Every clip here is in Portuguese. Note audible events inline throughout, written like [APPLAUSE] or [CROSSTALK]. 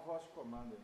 voz de comando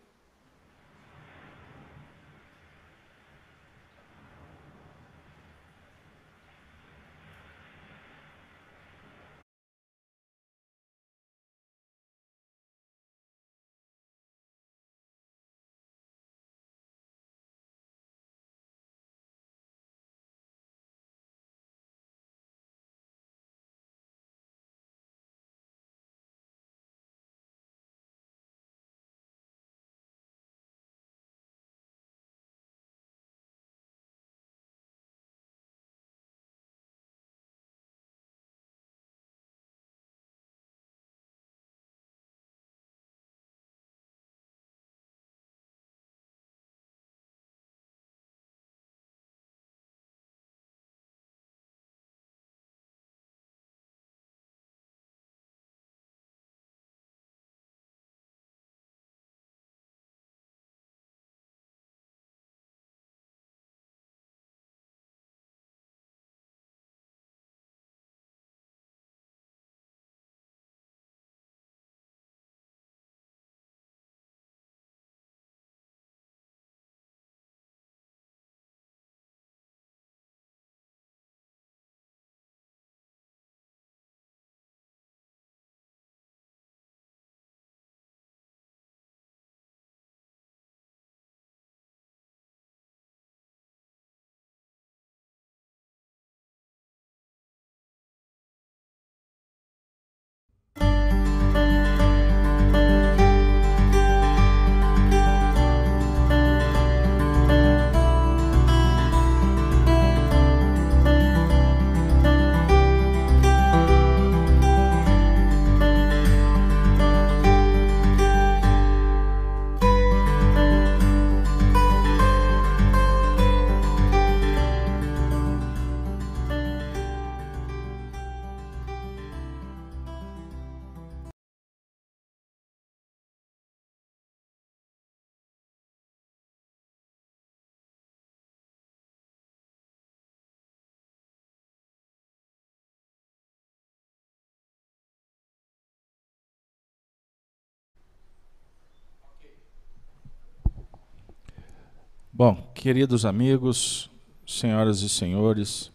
Bom, queridos amigos, senhoras e senhores,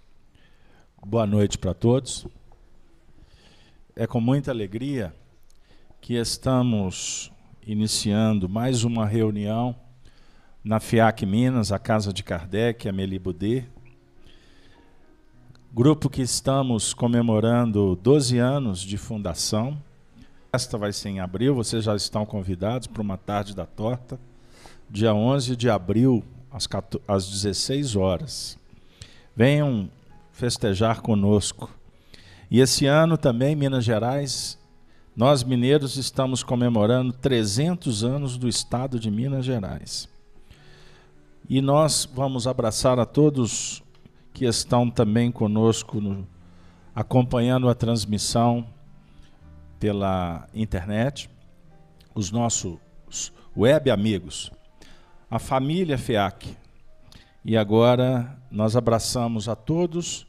boa noite para todos. É com muita alegria que estamos iniciando mais uma reunião na FIAC Minas, a Casa de Kardec, a Melibudê. Grupo que estamos comemorando 12 anos de fundação. Esta vai ser em abril, vocês já estão convidados para uma tarde da torta dia 11 de abril, às, 14, às 16 horas. Venham festejar conosco. E esse ano também, Minas Gerais, nós mineiros estamos comemorando 300 anos do estado de Minas Gerais. E nós vamos abraçar a todos que estão também conosco, no, acompanhando a transmissão pela internet, os nossos web amigos a família FEAC. E agora nós abraçamos a todos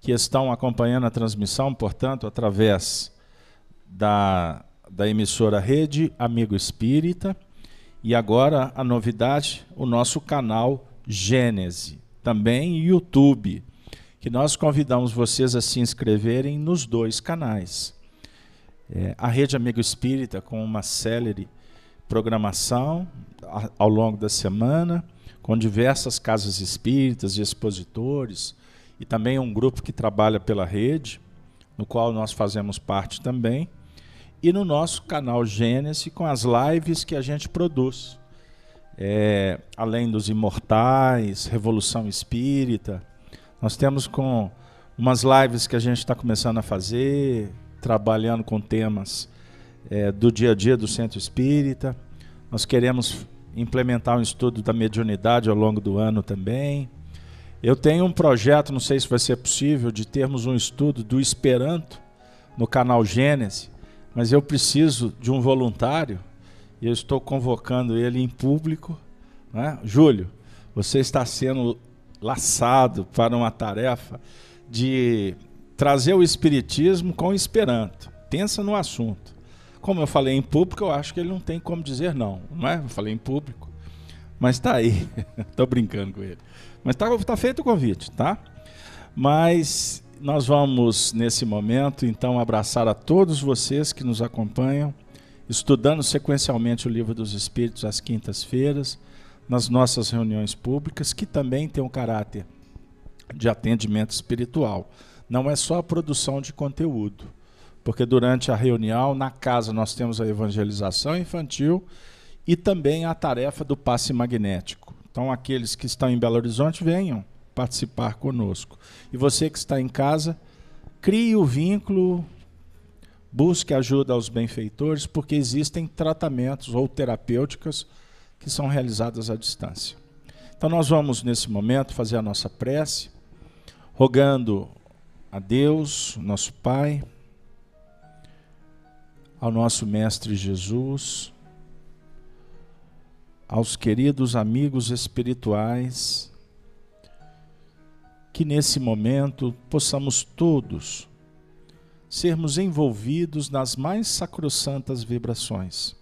que estão acompanhando a transmissão, portanto, através da, da emissora Rede Amigo Espírita. E agora a novidade, o nosso canal Gênese, também YouTube, que nós convidamos vocês a se inscreverem nos dois canais. É, a Rede Amigo Espírita, com uma célere programação ao longo da semana, com diversas casas espíritas e expositores, e também um grupo que trabalha pela rede, no qual nós fazemos parte também, e no nosso canal Gênesis, com as lives que a gente produz. É, além dos imortais, Revolução Espírita, nós temos com umas lives que a gente está começando a fazer, trabalhando com temas é, do dia a dia do Centro Espírita. Nós queremos implementar um estudo da mediunidade ao longo do ano também. Eu tenho um projeto, não sei se vai ser possível, de termos um estudo do Esperanto no canal Gênesis, mas eu preciso de um voluntário e eu estou convocando ele em público. Né? Júlio, você está sendo laçado para uma tarefa de trazer o Espiritismo com o Esperanto. Pensa no assunto. Como eu falei em público, eu acho que ele não tem como dizer não, não é? Eu falei em público. Mas está aí. [LAUGHS] Estou brincando com ele. Mas está tá feito o convite, tá? Mas nós vamos, nesse momento, então, abraçar a todos vocês que nos acompanham, estudando sequencialmente o Livro dos Espíritos às quintas-feiras, nas nossas reuniões públicas, que também tem um caráter de atendimento espiritual. Não é só a produção de conteúdo, porque durante a reunião, na casa, nós temos a evangelização infantil e também a tarefa do passe magnético. Então, aqueles que estão em Belo Horizonte, venham participar conosco. E você que está em casa, crie o vínculo, busque ajuda aos benfeitores, porque existem tratamentos ou terapêuticas que são realizadas à distância. Então, nós vamos, nesse momento, fazer a nossa prece, rogando a Deus, nosso Pai, ao nosso Mestre Jesus, aos queridos amigos espirituais, que nesse momento possamos todos sermos envolvidos nas mais sacrossantas vibrações,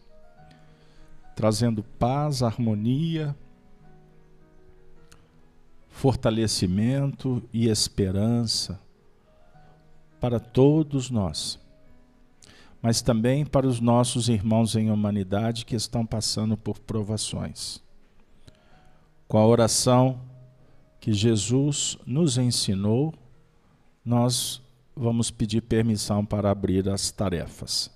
trazendo paz, harmonia, fortalecimento e esperança para todos nós mas também para os nossos irmãos em humanidade que estão passando por provações. Com a oração que Jesus nos ensinou, nós vamos pedir permissão para abrir as tarefas.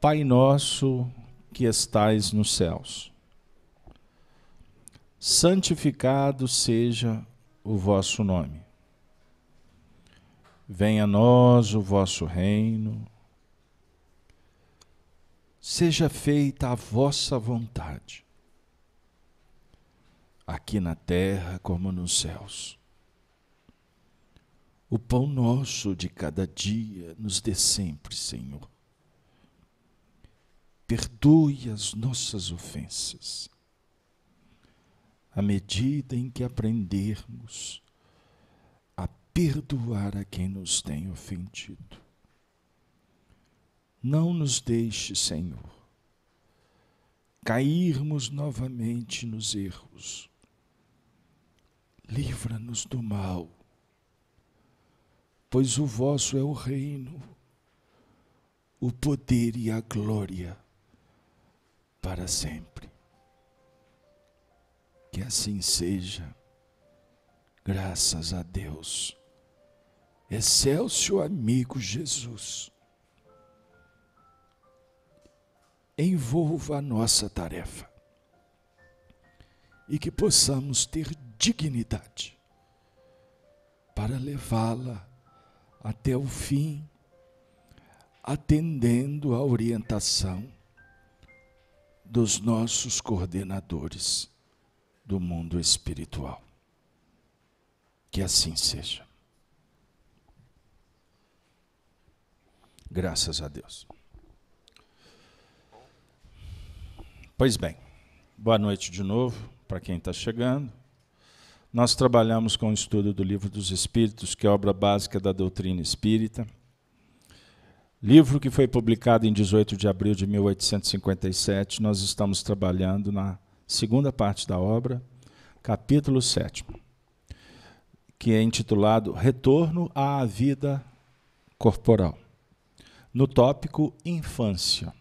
Pai nosso que estais nos céus, santificado seja o vosso nome. Venha a nós o vosso reino. Seja feita a vossa vontade, aqui na terra como nos céus. O pão nosso de cada dia nos dê sempre, Senhor. Perdoe as nossas ofensas, à medida em que aprendermos perdoar a quem nos tem ofendido. Não nos deixe, Senhor, cairmos novamente nos erros. Livra-nos do mal, pois o vosso é o reino, o poder e a glória para sempre. Que assim seja, graças a Deus. Excelso amigo Jesus, envolva a nossa tarefa e que possamos ter dignidade para levá-la até o fim, atendendo à orientação dos nossos coordenadores do mundo espiritual. Que assim seja. Graças a Deus. Pois bem, boa noite de novo para quem está chegando. Nós trabalhamos com o estudo do Livro dos Espíritos, que é obra básica da doutrina espírita. Livro que foi publicado em 18 de abril de 1857. Nós estamos trabalhando na segunda parte da obra, capítulo 7, que é intitulado Retorno à Vida Corporal no tópico infância.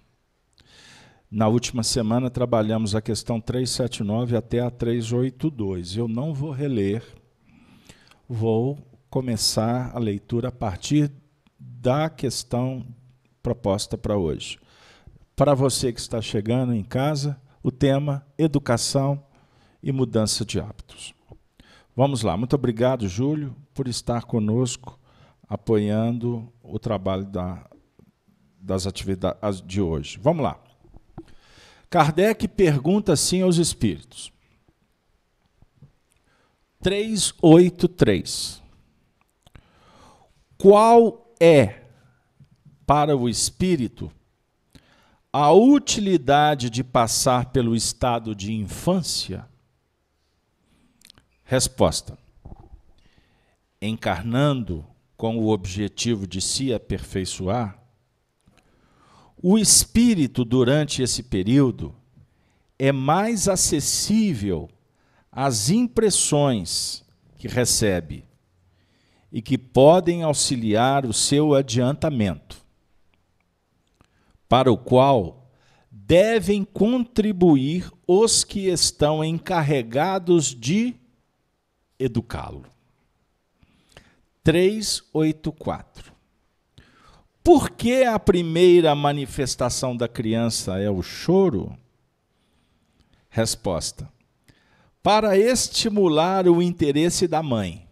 Na última semana trabalhamos a questão 379 até a 382. Eu não vou reler, vou começar a leitura a partir da questão proposta para hoje. Para você que está chegando em casa, o tema educação e mudança de hábitos. Vamos lá. Muito obrigado, Júlio, por estar conosco apoiando o trabalho da das atividades de hoje. Vamos lá. Kardec pergunta assim aos espíritos. 383. Qual é para o espírito a utilidade de passar pelo estado de infância? Resposta: Encarnando com o objetivo de se aperfeiçoar, O espírito, durante esse período, é mais acessível às impressões que recebe e que podem auxiliar o seu adiantamento, para o qual devem contribuir os que estão encarregados de educá-lo. 384. Por que a primeira manifestação da criança é o choro? Resposta: Para estimular o interesse da mãe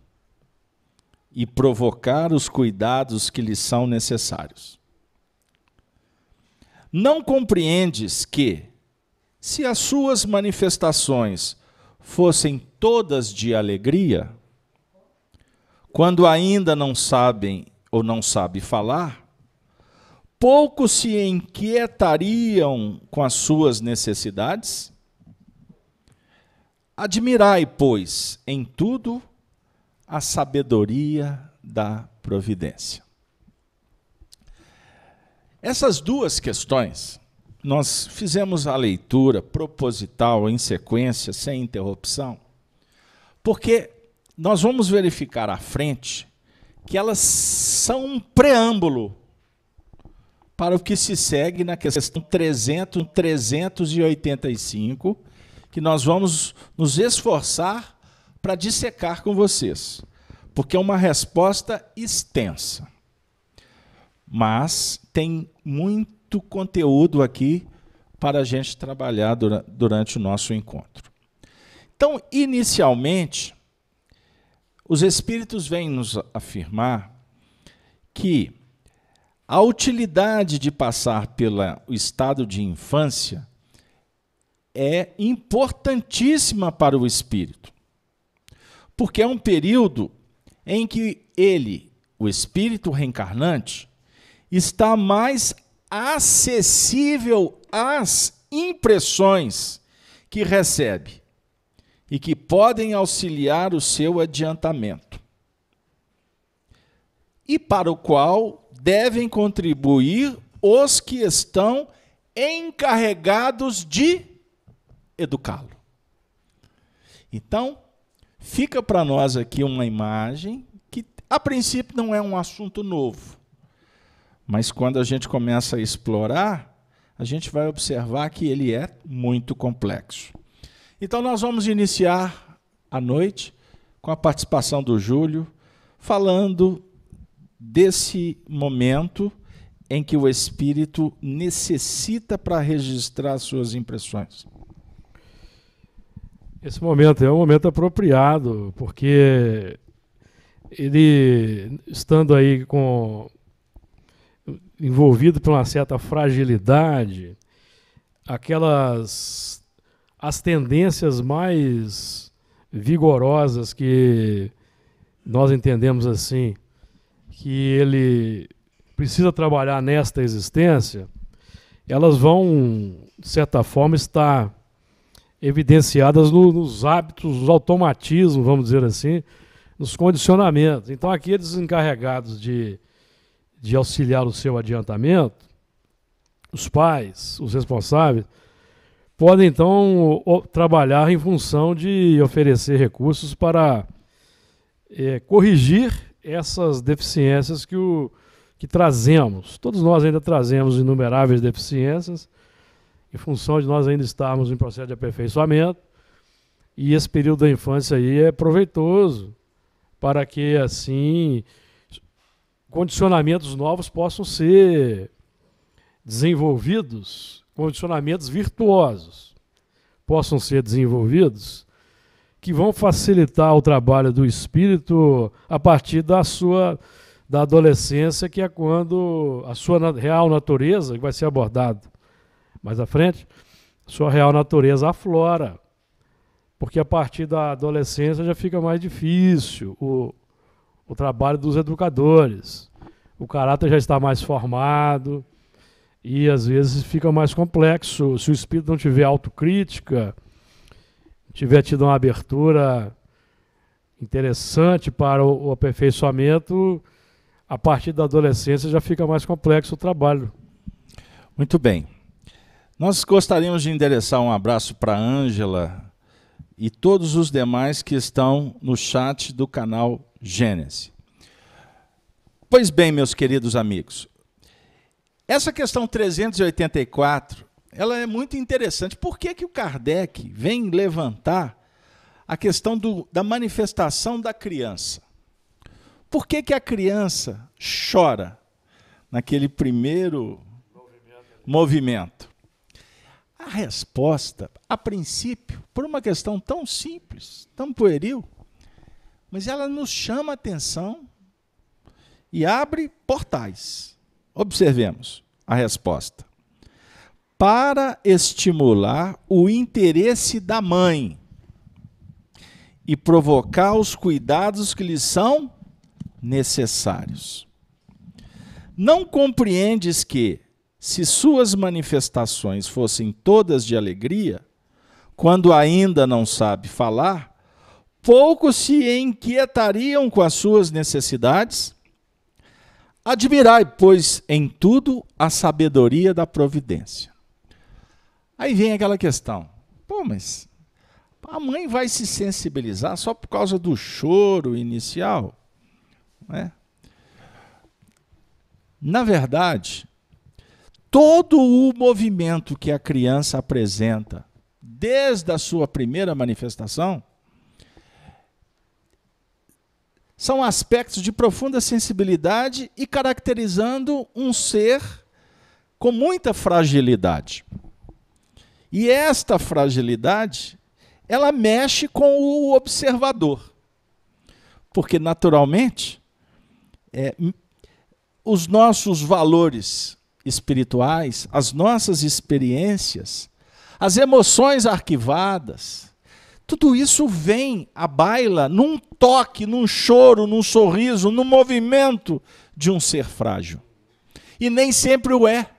e provocar os cuidados que lhe são necessários. Não compreendes que, se as suas manifestações fossem todas de alegria, quando ainda não sabem ou não sabe falar, pouco se inquietariam com as suas necessidades? Admirai, pois, em tudo a sabedoria da providência. Essas duas questões, nós fizemos a leitura proposital em sequência, sem interrupção, porque nós vamos verificar à frente que elas são um preâmbulo para o que se segue na questão 300, 385, que nós vamos nos esforçar para dissecar com vocês, porque é uma resposta extensa. Mas tem muito conteúdo aqui para a gente trabalhar durante o nosso encontro. Então, inicialmente, os Espíritos vêm nos afirmar que a utilidade de passar pelo estado de infância é importantíssima para o espírito porque é um período em que ele, o espírito reencarnante, está mais acessível às impressões que recebe e que podem auxiliar o seu adiantamento. E para o qual devem contribuir os que estão encarregados de educá-lo. Então, Fica para nós aqui uma imagem que, a princípio, não é um assunto novo. Mas quando a gente começa a explorar, a gente vai observar que ele é muito complexo. Então, nós vamos iniciar a noite com a participação do Júlio, falando desse momento em que o espírito necessita para registrar suas impressões. Esse momento é um momento apropriado, porque ele, estando aí com envolvido por uma certa fragilidade, aquelas as tendências mais vigorosas que nós entendemos assim, que ele precisa trabalhar nesta existência, elas vão, de certa forma, estar evidenciadas no, nos hábitos, nos automatismos, vamos dizer assim, nos condicionamentos. Então, aqueles encarregados de, de auxiliar o seu adiantamento, os pais, os responsáveis, podem então o, trabalhar em função de oferecer recursos para é, corrigir essas deficiências que, o, que trazemos. Todos nós ainda trazemos inumeráveis deficiências em função de nós ainda estarmos em processo de aperfeiçoamento. E esse período da infância aí é proveitoso para que, assim, condicionamentos novos possam ser desenvolvidos, condicionamentos virtuosos possam ser desenvolvidos, que vão facilitar o trabalho do espírito a partir da sua da adolescência, que é quando a sua real natureza vai ser abordada mais à frente, sua real natureza aflora. Porque a partir da adolescência já fica mais difícil o, o trabalho dos educadores. O caráter já está mais formado e às vezes fica mais complexo. Se o espírito não tiver autocrítica, tiver tido uma abertura interessante para o, o aperfeiçoamento, a partir da adolescência já fica mais complexo o trabalho. Muito bem. Nós gostaríamos de endereçar um abraço para a Ângela e todos os demais que estão no chat do canal Gênesis. Pois bem, meus queridos amigos, essa questão 384, ela é muito interessante. Por que, que o Kardec vem levantar a questão do, da manifestação da criança? Por que, que a criança chora naquele primeiro movimento? movimento? A resposta, a princípio, por uma questão tão simples, tão pueril, mas ela nos chama a atenção e abre portais. Observemos a resposta. Para estimular o interesse da mãe e provocar os cuidados que lhe são necessários. Não compreendes que, se suas manifestações fossem todas de alegria, quando ainda não sabe falar, poucos se inquietariam com as suas necessidades Admirai, pois, em tudo a sabedoria da providência. Aí vem aquela questão: pô, mas a mãe vai se sensibilizar só por causa do choro inicial? Né? Na verdade, todo o movimento que a criança apresenta, desde a sua primeira manifestação, são aspectos de profunda sensibilidade e caracterizando um ser com muita fragilidade. E esta fragilidade, ela mexe com o observador. Porque, naturalmente, é, os nossos valores espirituais, as nossas experiências, as emoções arquivadas, tudo isso vem à baila num toque, num choro, num sorriso, num movimento de um ser frágil. E nem sempre o é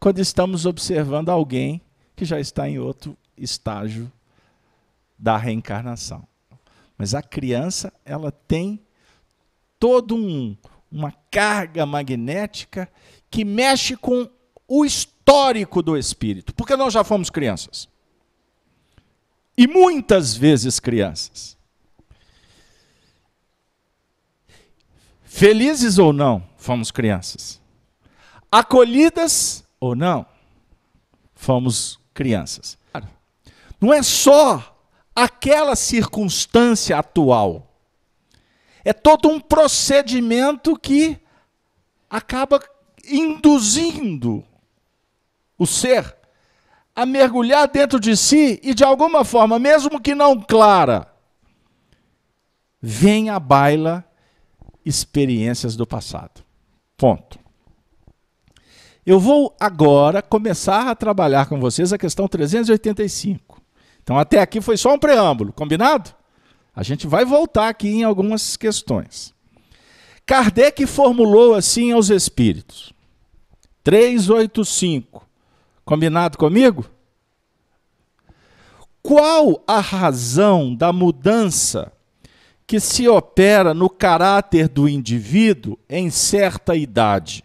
quando estamos observando alguém que já está em outro estágio da reencarnação. Mas a criança, ela tem toda um, uma carga magnética que mexe com o histórico do espírito, porque nós já fomos crianças e muitas vezes crianças. Felizes ou não, fomos crianças. Acolhidas ou não, fomos crianças. Não é só aquela circunstância atual. É todo um procedimento que acaba induzindo o ser a mergulhar dentro de si e, de alguma forma, mesmo que não clara, vem à baila experiências do passado. Ponto. Eu vou agora começar a trabalhar com vocês a questão 385. Então, até aqui foi só um preâmbulo, combinado? A gente vai voltar aqui em algumas questões. Kardec formulou assim aos espíritos: 385. Combinado comigo? Qual a razão da mudança que se opera no caráter do indivíduo em certa idade?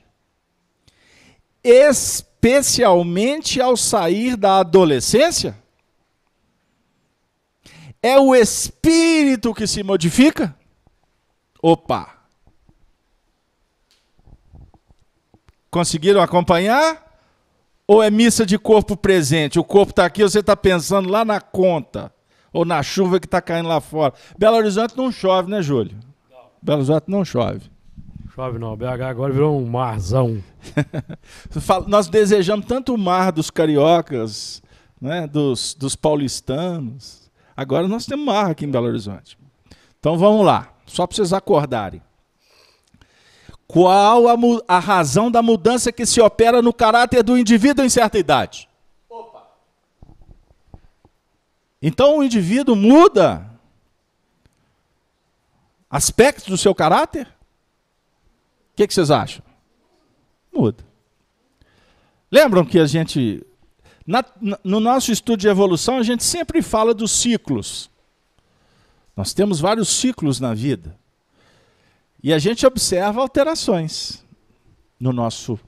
Especialmente ao sair da adolescência? É o espírito que se modifica? Opa! Conseguiram acompanhar? Ou é missa de corpo presente? O corpo está aqui, você está pensando lá na conta. Ou na chuva que está caindo lá fora. Belo Horizonte não chove, né, Júlio? Não. Belo Horizonte não chove. Chove não. BH agora virou um marzão. [LAUGHS] Nós desejamos tanto o mar dos cariocas, né, dos, dos paulistanos. Agora nós temos mar aqui em Belo Horizonte. Então vamos lá, só para vocês acordarem. Qual a, a, razão da mudança que se opera no caráter do indivíduo em certa idade? Opa. Então o indivíduo muda aspectos do seu caráter? Que, que vocês acham? Muda. Lembram que a gente, na, no nosso estudo de evolução, a gente sempre fala dos ciclos. Nós temos vários ciclos na vida. E a gente observa alterações no nosso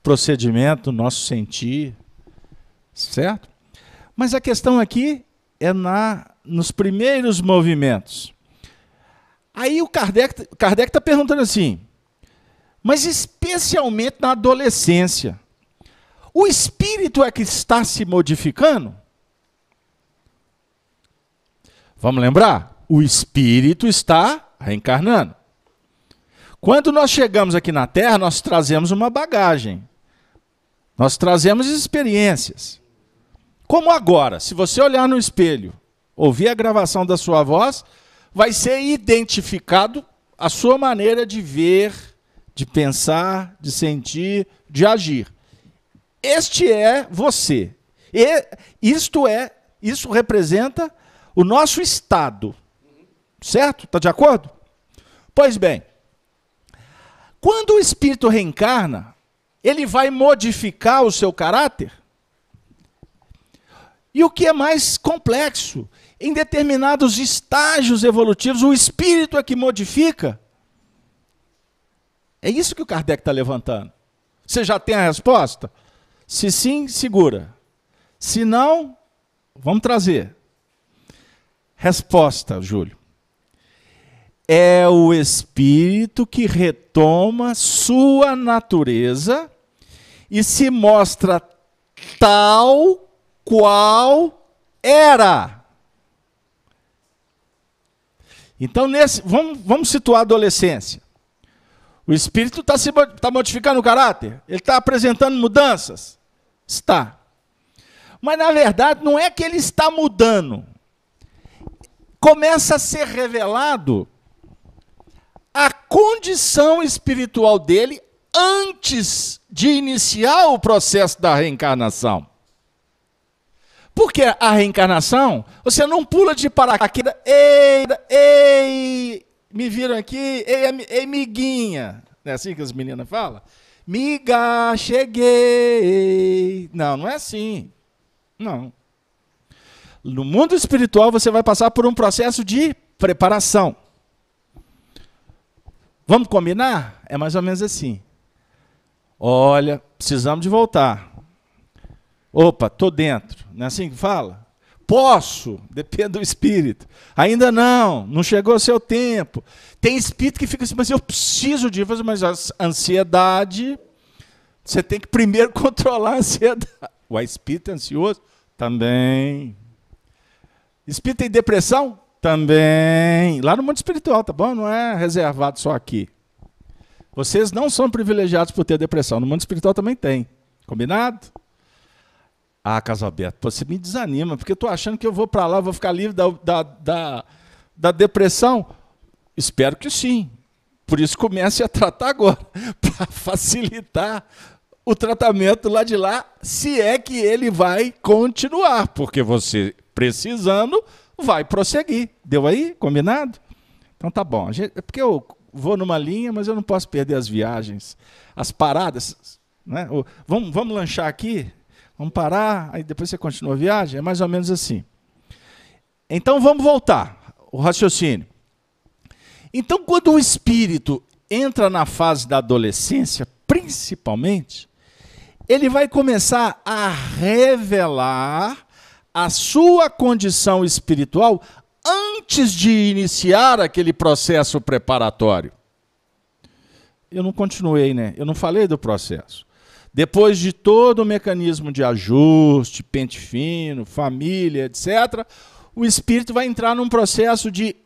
procedimento, do nosso sentir, certo? Mas a questão aqui é na nos primeiros movimentos. Aí o Kardec está perguntando assim, mas especialmente na adolescência, o espírito é que está se modificando? Vamos lembrar? O espírito está reencarnando. Quando nós chegamos aqui na Terra, nós trazemos uma bagagem. Nós trazemos experiências. Como agora, se você olhar no espelho, ouvir a gravação da sua voz, vai ser identificado a sua maneira de ver, de pensar, de sentir, de agir. Este é você. E isto é, isso representa o nosso estado. Certo? Está de acordo? Pois bem, quando o espírito reencarna, ele vai modificar o seu caráter? E o que é mais complexo, em determinados estágios evolutivos, o espírito é que modifica. É isso que o Kardec está levantando. Você já tem a resposta? Se sim, segura. Se não, vamos trazer. Resposta, Júlio. É o espírito que retoma sua natureza e se mostra tal qual era. Então, nesse, vamos, vamos situar a adolescência. O espírito está tá modificando o caráter? Ele está apresentando mudanças? Está. Mas, na verdade, não é que ele está mudando. Começa a ser revelado a condição espiritual dele antes de iniciar o processo da reencarnação. Porque a reencarnação, você não pula de paraquedas, ei, ei, me viram aqui, ei, ei, miguinha. Não é assim que as meninas falam? Miga, cheguei. Não, não é assim. Não. No mundo espiritual, você vai passar por um processo de preparação. Vamos combinar? É mais ou menos assim. Olha, precisamos de voltar. Opa, tô dentro. Não é assim que fala? Posso, depende do espírito. Ainda não, não chegou o seu tempo. Tem espírito que fica assim, mas eu preciso de mas a ansiedade, você tem que primeiro [LAUGHS] controlar a ansiedade. O espírito é ansioso? Também. Espírito tem depressão? Também. Lá no mundo espiritual, tá bom? Não é reservado só aqui. Vocês não são privilegiados por ter depressão. No mundo espiritual também tem. Combinado? Ah, Casalberto, você me desanima, porque eu estou achando que eu vou para lá, vou ficar livre da, da, da, da depressão. Espero que sim. Por isso comece a tratar agora, [LAUGHS] para facilitar o tratamento lá de lá, se é que ele vai continuar, porque você precisando vai prosseguir. Deu aí? Combinado? Então tá bom. É porque eu vou numa linha, mas eu não posso perder as viagens, as paradas. Né? Vamos, vamos lanchar aqui? Vamos parar, aí depois você continua a viagem? É mais ou menos assim. Então vamos voltar, o raciocínio. Então, quando o espírito entra na fase da adolescência, principalmente, ele vai começar a revelar a sua condição espiritual antes de iniciar aquele processo preparatório. Eu não continuei, né? Eu não falei do processo. Depois de todo o mecanismo de ajuste, pente fino, família, etc., o espírito vai entrar num processo de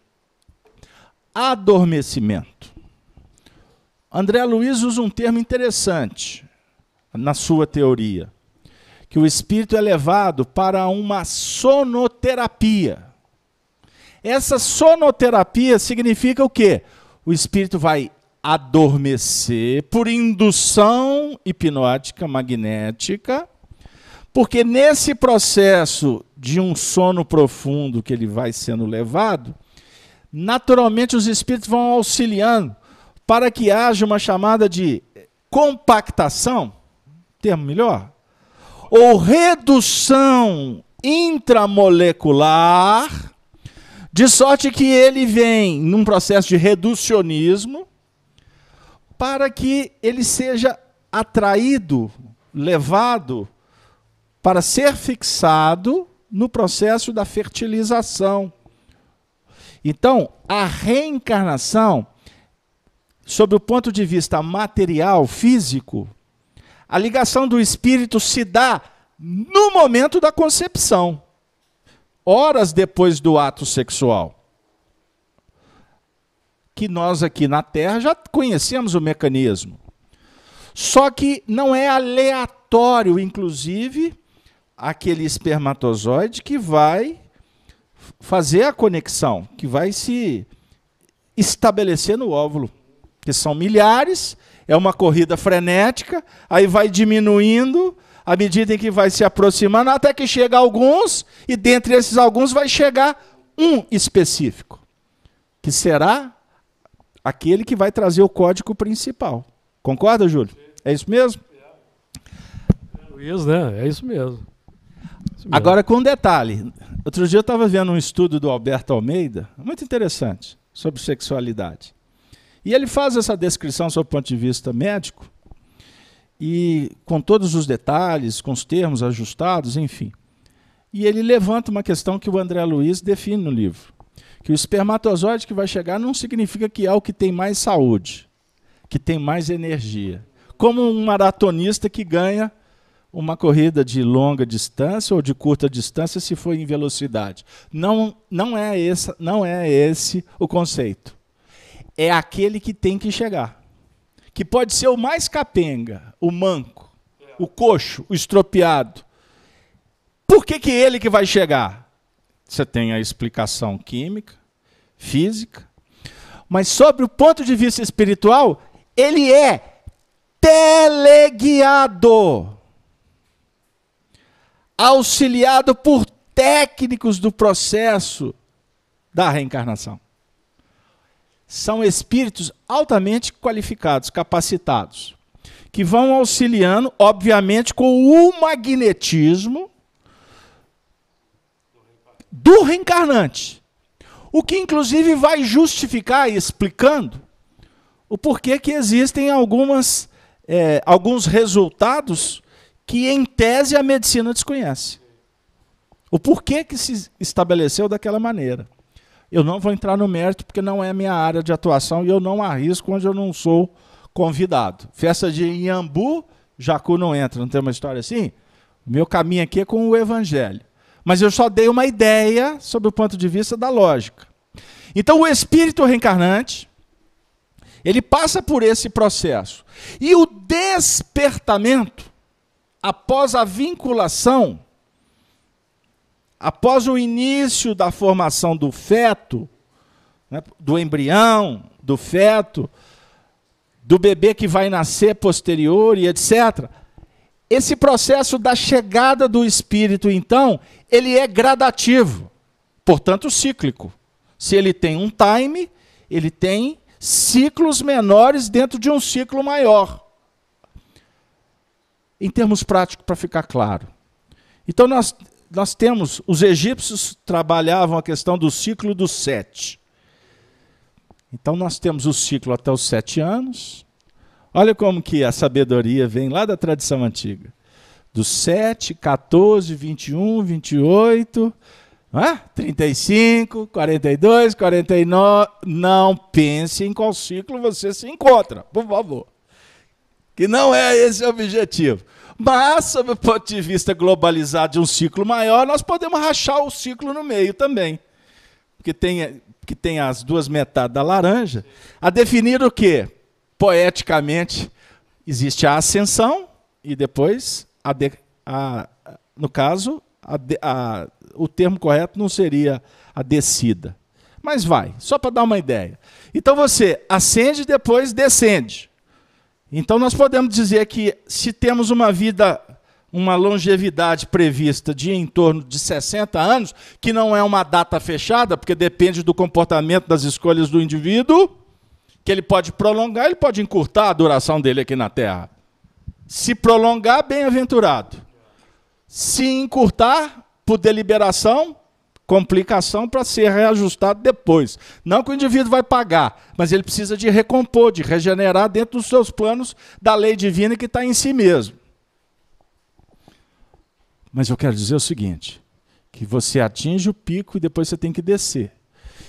adormecimento. André Luiz usa um termo interessante na sua teoria, que o espírito é levado para uma sonoterapia. Essa sonoterapia significa o quê? O espírito vai adormecer por indução hipnótica magnética, porque nesse processo de um sono profundo que ele vai sendo levado, naturalmente os espíritos vão auxiliando para que haja uma chamada de compactação, termo melhor, ou redução intramolecular, de sorte que ele vem num processo de reducionismo, para que ele seja atraído, levado para ser fixado no processo da fertilização. Então, a reencarnação, sob o ponto de vista material, físico, a ligação do espírito se dá no momento da concepção, horas depois do ato sexual. Que nós aqui na Terra já conhecemos o mecanismo. Só que não é aleatório, inclusive, aquele espermatozoide que vai fazer a conexão, que vai se estabelecer no óvulo, que são milhares, é uma corrida frenética, aí vai diminuindo à medida em que vai se aproximando, até que chega alguns, e dentre esses alguns vai chegar um específico, que será aquele que vai trazer o código principal. Concorda, Júlio? É isso mesmo? Luiz, né? É isso mesmo. Agora, com um detalhe. Outro dia eu estava vendo um estudo do Alberto Almeida, muito interessante, sobre sexualidade. E ele faz essa descrição sob o ponto de vista médico, e com todos os detalhes, com os termos ajustados, enfim. E ele levanta uma questão que o André Luiz define no livro. Que o espermatozoide que vai chegar não significa que é o que tem mais saúde, que tem mais energia. Como um maratonista que ganha uma corrida de longa distância ou de curta distância se for em velocidade. Não, não, é, esse, não é esse o conceito. É aquele que tem que chegar. Que pode ser o mais capenga, o manco, o coxo, o estropiado. Por que, que ele que vai chegar? Você tem a explicação química, física, mas sobre o ponto de vista espiritual, ele é teleguiado auxiliado por técnicos do processo da reencarnação. São espíritos altamente qualificados, capacitados, que vão auxiliando, obviamente, com o magnetismo do reencarnante. O que, inclusive, vai justificar e explicando o porquê que existem algumas, é, alguns resultados que, em tese, a medicina desconhece. O porquê que se estabeleceu daquela maneira. Eu não vou entrar no mérito porque não é minha área de atuação e eu não arrisco onde eu não sou convidado. Festa de Iambu, Jacu não entra, não tem uma história assim? O meu caminho aqui é com o evangelho. Mas eu só dei uma ideia sobre o ponto de vista da lógica. Então o espírito reencarnante, ele passa por esse processo. E o despertamento após a vinculação, após o início da formação do feto, né, do embrião, do feto, do bebê que vai nascer posterior e etc. Esse processo da chegada do espírito, então, ele é gradativo, portanto cíclico. Se ele tem um time, ele tem ciclos menores dentro de um ciclo maior em termos práticos, para ficar claro. Então, nós, nós temos, os egípcios trabalhavam a questão do ciclo dos sete. Então, nós temos o ciclo até os sete anos. Olha como que a sabedoria vem lá da tradição antiga. Dos 7, 14, 21, 28, ah, 35, 42, 49. Não pense em qual ciclo você se encontra, por favor que não é esse o objetivo. Mas, sob o ponto de vista globalizado de um ciclo maior, nós podemos rachar o ciclo no meio também. Porque tem, que tem as duas metades da laranja, a definir o quê? Poeticamente, existe a ascensão e depois, a de, a, no caso, a o termo correto não seria a descida. Mas vai, só para dar uma ideia. Então você ascende depois descende. Então nós podemos dizer que se temos uma vida, uma longevidade prevista de em torno de 60 anos, que não é uma data fechada, porque depende do comportamento das escolhas do indivíduo, que ele pode prolongar, ele pode encurtar a duração dele aqui na Terra. Se prolongar, bem-aventurado. Se encurtar por deliberação, complicação para ser reajustado depois. Não que o indivíduo vai pagar, mas ele precisa de recompor, de regenerar dentro dos seus planos da lei divina que está em si mesmo. Mas eu quero dizer o seguinte: que você atinge o pico e depois você tem que descer.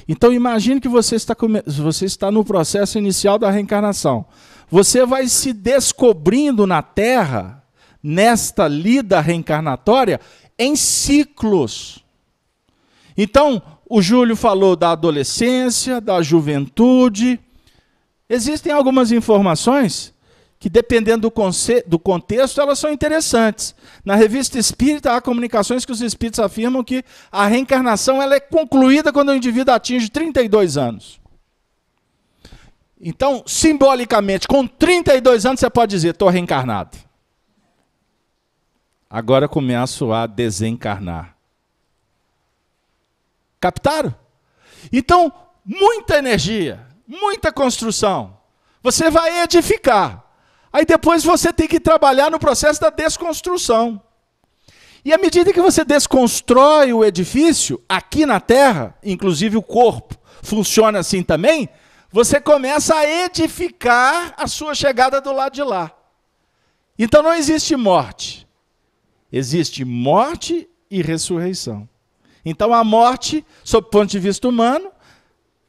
Então imagine que você está, você está no processo inicial da reencarnação. Você vai se descobrindo na Terra, nesta lida reencarnatória, em ciclos. Então, o Júlio falou da adolescência, da juventude. Existem algumas informações que, dependendo do, do, contexto, elas são interessantes. Na revista Espírita, há comunicações que os espíritos afirmam que a reencarnação ela é concluída quando o indivíduo atinge 32 anos. Então, simbolicamente, com 32 anos, você pode dizer: estou reencarnado. Agora começo a desencarnar. Captaram? Então, muita energia, muita construção. Você vai edificar. Aí depois você tem que trabalhar no processo da desconstrução. E à medida que você desconstrói o edifício, aqui na Terra, inclusive o corpo funciona assim também, você começa a edificar a sua chegada do lado de lá. Então não existe morte. Existe morte e ressurreição. Então a morte, sob o ponto de vista humano,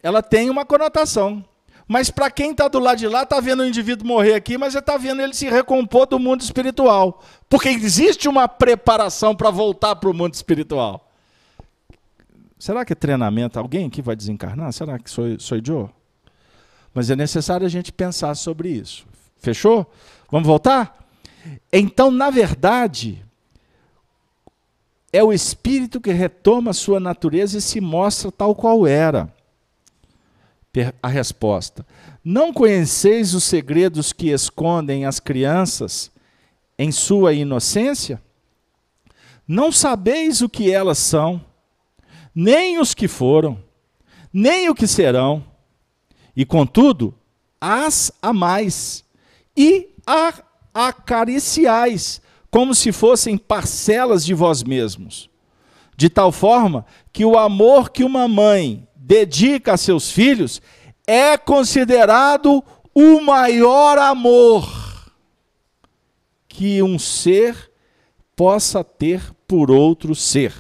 ela tem uma conotação. Mas para quem está do lado de lá, está vendo o indivíduo morrer aqui, mas está vendo ele se recompor do mundo espiritual. Porque existe uma preparação para voltar para o mundo espiritual. Será que é treinamento? Alguém aqui vai desencarnar? Será que sou, sou eu? Mas é necessário a gente pensar sobre isso. Fechou? Vamos voltar? Então, na verdade, é o espírito que retoma sua natureza e se mostra tal qual era. A resposta: Não conheceis os segredos que escondem as crianças em sua inocência? Não sabeis o que elas são, nem os que foram, nem o que serão, e contudo, as amais e a acariciais como se fossem parcelas de vós mesmos. De tal forma que o amor que uma mãe dedica a seus filhos é considerado o maior amor que um ser possa ter por outro ser.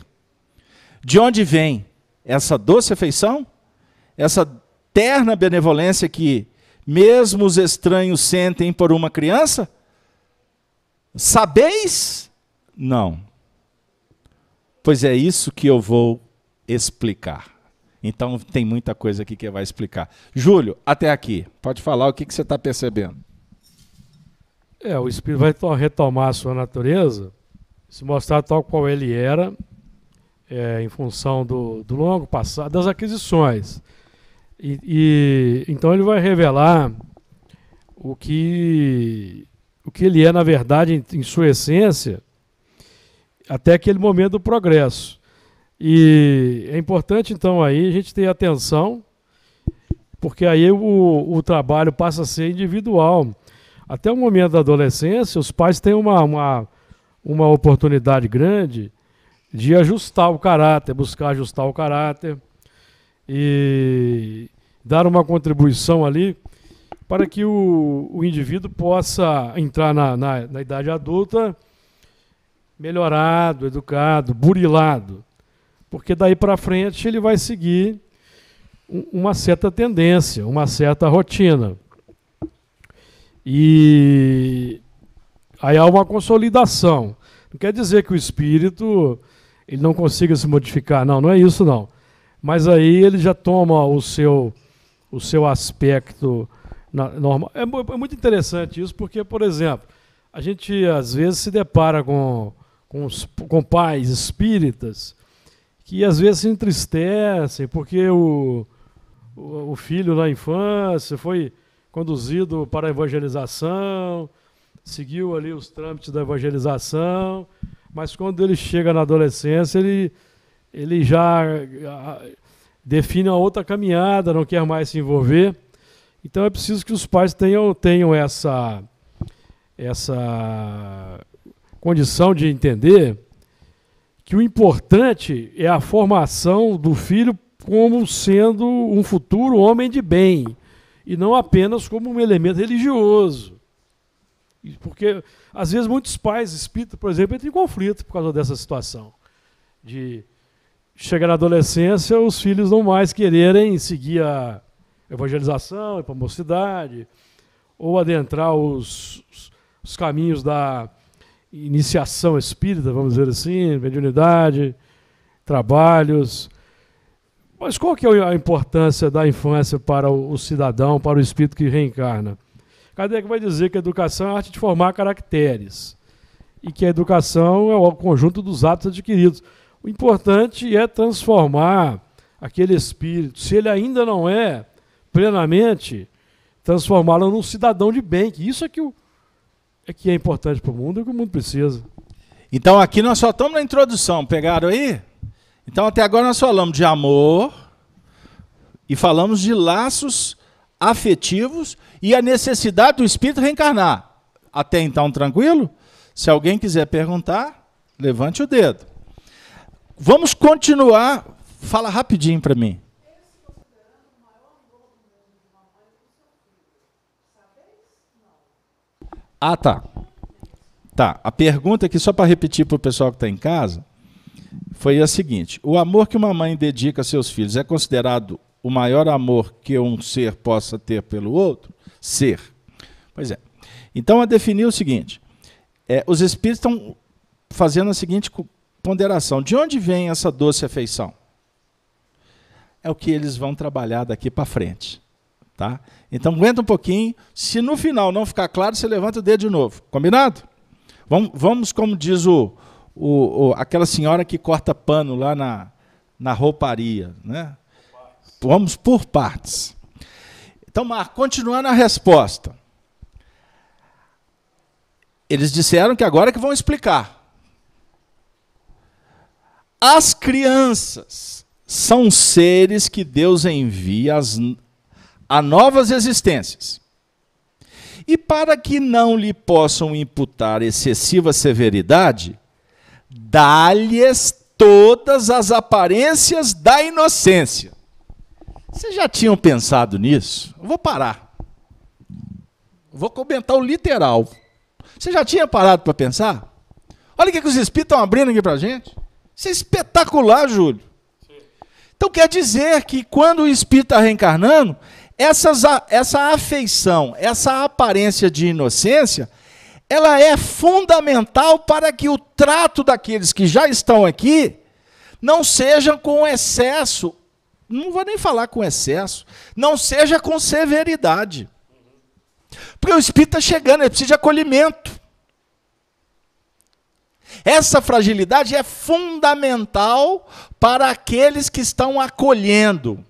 De onde vem essa doce afeição? Essa terna benevolência que mesmo os estranhos sentem por uma criança? Sabeis? Não. Pois é isso que eu vou explicar. Então tem muita coisa aqui que vai explicar. Júlio, até aqui. Pode falar o que, que você está percebendo. É, o espírito vai retomar a sua natureza, se mostrar tal qual ele era, é, em função do, do longo passado, das aquisições. E, e, então ele vai revelar o que o que ele é, na verdade, em, em sua essência, até aquele momento do progresso. E é importante, então, aí a gente ter atenção, porque aí o, o trabalho passa a ser individual. Até o momento da adolescência, os pais têm uma, uma, uma oportunidade grande de ajustar o caráter, buscar ajustar o caráter e dar uma contribuição ali para que o, o indivíduo possa entrar na, na, na idade adulta melhorado, educado, burilado. Porque daí para frente ele vai seguir uma certa tendência, uma certa rotina. E aí há uma consolidação. Não quer dizer que o espírito ele não consiga se modificar, não, não é isso não. Mas aí ele já toma o seu o seu aspecto normal. É, é, muito interessante isso, porque, por exemplo, a gente às vezes se depara com, com, os, com pais espíritas que às vezes se entristecem porque o, o, o filho na infância foi conduzido para a evangelização, seguiu ali os trâmites da evangelização, mas quando ele chega na adolescência, ele, ele já define uma outra caminhada, não quer mais se envolver. Então é preciso que os pais tenham, tenham essa, essa condição de entender que o importante é a formação do filho como sendo um futuro homem de bem e não apenas como um elemento religioso. Porque, às vezes, muitos pais espíritas, por exemplo, entram em conflito por causa dessa situação. De chegar na adolescência, os filhos não mais quererem seguir a evangelização, ir para a mocidade, ou adentrar os, os caminhos da iniciação espírita, vamos dizer assim, mediunidade, trabalhos. Mas qual que é a importância da infância para o cidadão, para o espírito que reencarna? Kardec vai dizer que a educação é a arte de formar caracteres e que a educação é o conjunto dos hábitos adquiridos. O importante é transformar aquele espírito, se ele ainda não é plenamente, transformá-lo num cidadão de bem, que isso é que, o, é, que é importante para o mundo e que o mundo precisa. Então aqui nós só estamos na introdução, pegaram aí? Então até agora nós falamos de amor e falamos de laços afetivos e a necessidade do espírito reencarnar. Até então, tranquilo? Se alguém quiser perguntar, levante o dedo. Vamos continuar. Fala rapidinho para mim. Ah, tá. Tá. A pergunta aqui, só para repetir para o pessoal que está em casa, foi a seguinte: o amor que uma mãe dedica a seus filhos é considerado o maior amor que um ser possa ter pelo outro? Ser. Pois é. Então, a definir o seguinte: é, os espíritos estão fazendo a seguinte ponderação: de onde vem essa doce afeição? É o que eles vão trabalhar daqui para frente. Tá? Então, aguenta um pouquinho. Se no final não ficar claro, você levanta o dedo de novo. Combinado? Vamos, vamos como diz o, o, o, aquela senhora que corta pano lá na, na rouparia. Né? Vamos por partes. Então, Marco, continuando a resposta. Eles disseram que agora é que vão explicar. As crianças são seres que Deus envia as, a novas existências. E para que não lhe possam imputar excessiva severidade, dá-lhes todas as aparências da inocência vocês já tinham pensado nisso? Eu vou parar. Vou comentar o literal. Você já tinha parado para pensar? Olha o que, que os espíritos estão abrindo aqui para a gente. Isso é espetacular, Júlio. Então quer dizer que quando o espírito está reencarnando, essas, essa afeição, essa aparência de inocência, ela é fundamental para que o trato daqueles que já estão aqui não seja com excesso não vou nem falar com excesso, não seja com severidade. Porque o espírito está chegando, ele precisa de acolhimento. Essa fragilidade é fundamental para aqueles que estão acolhendo.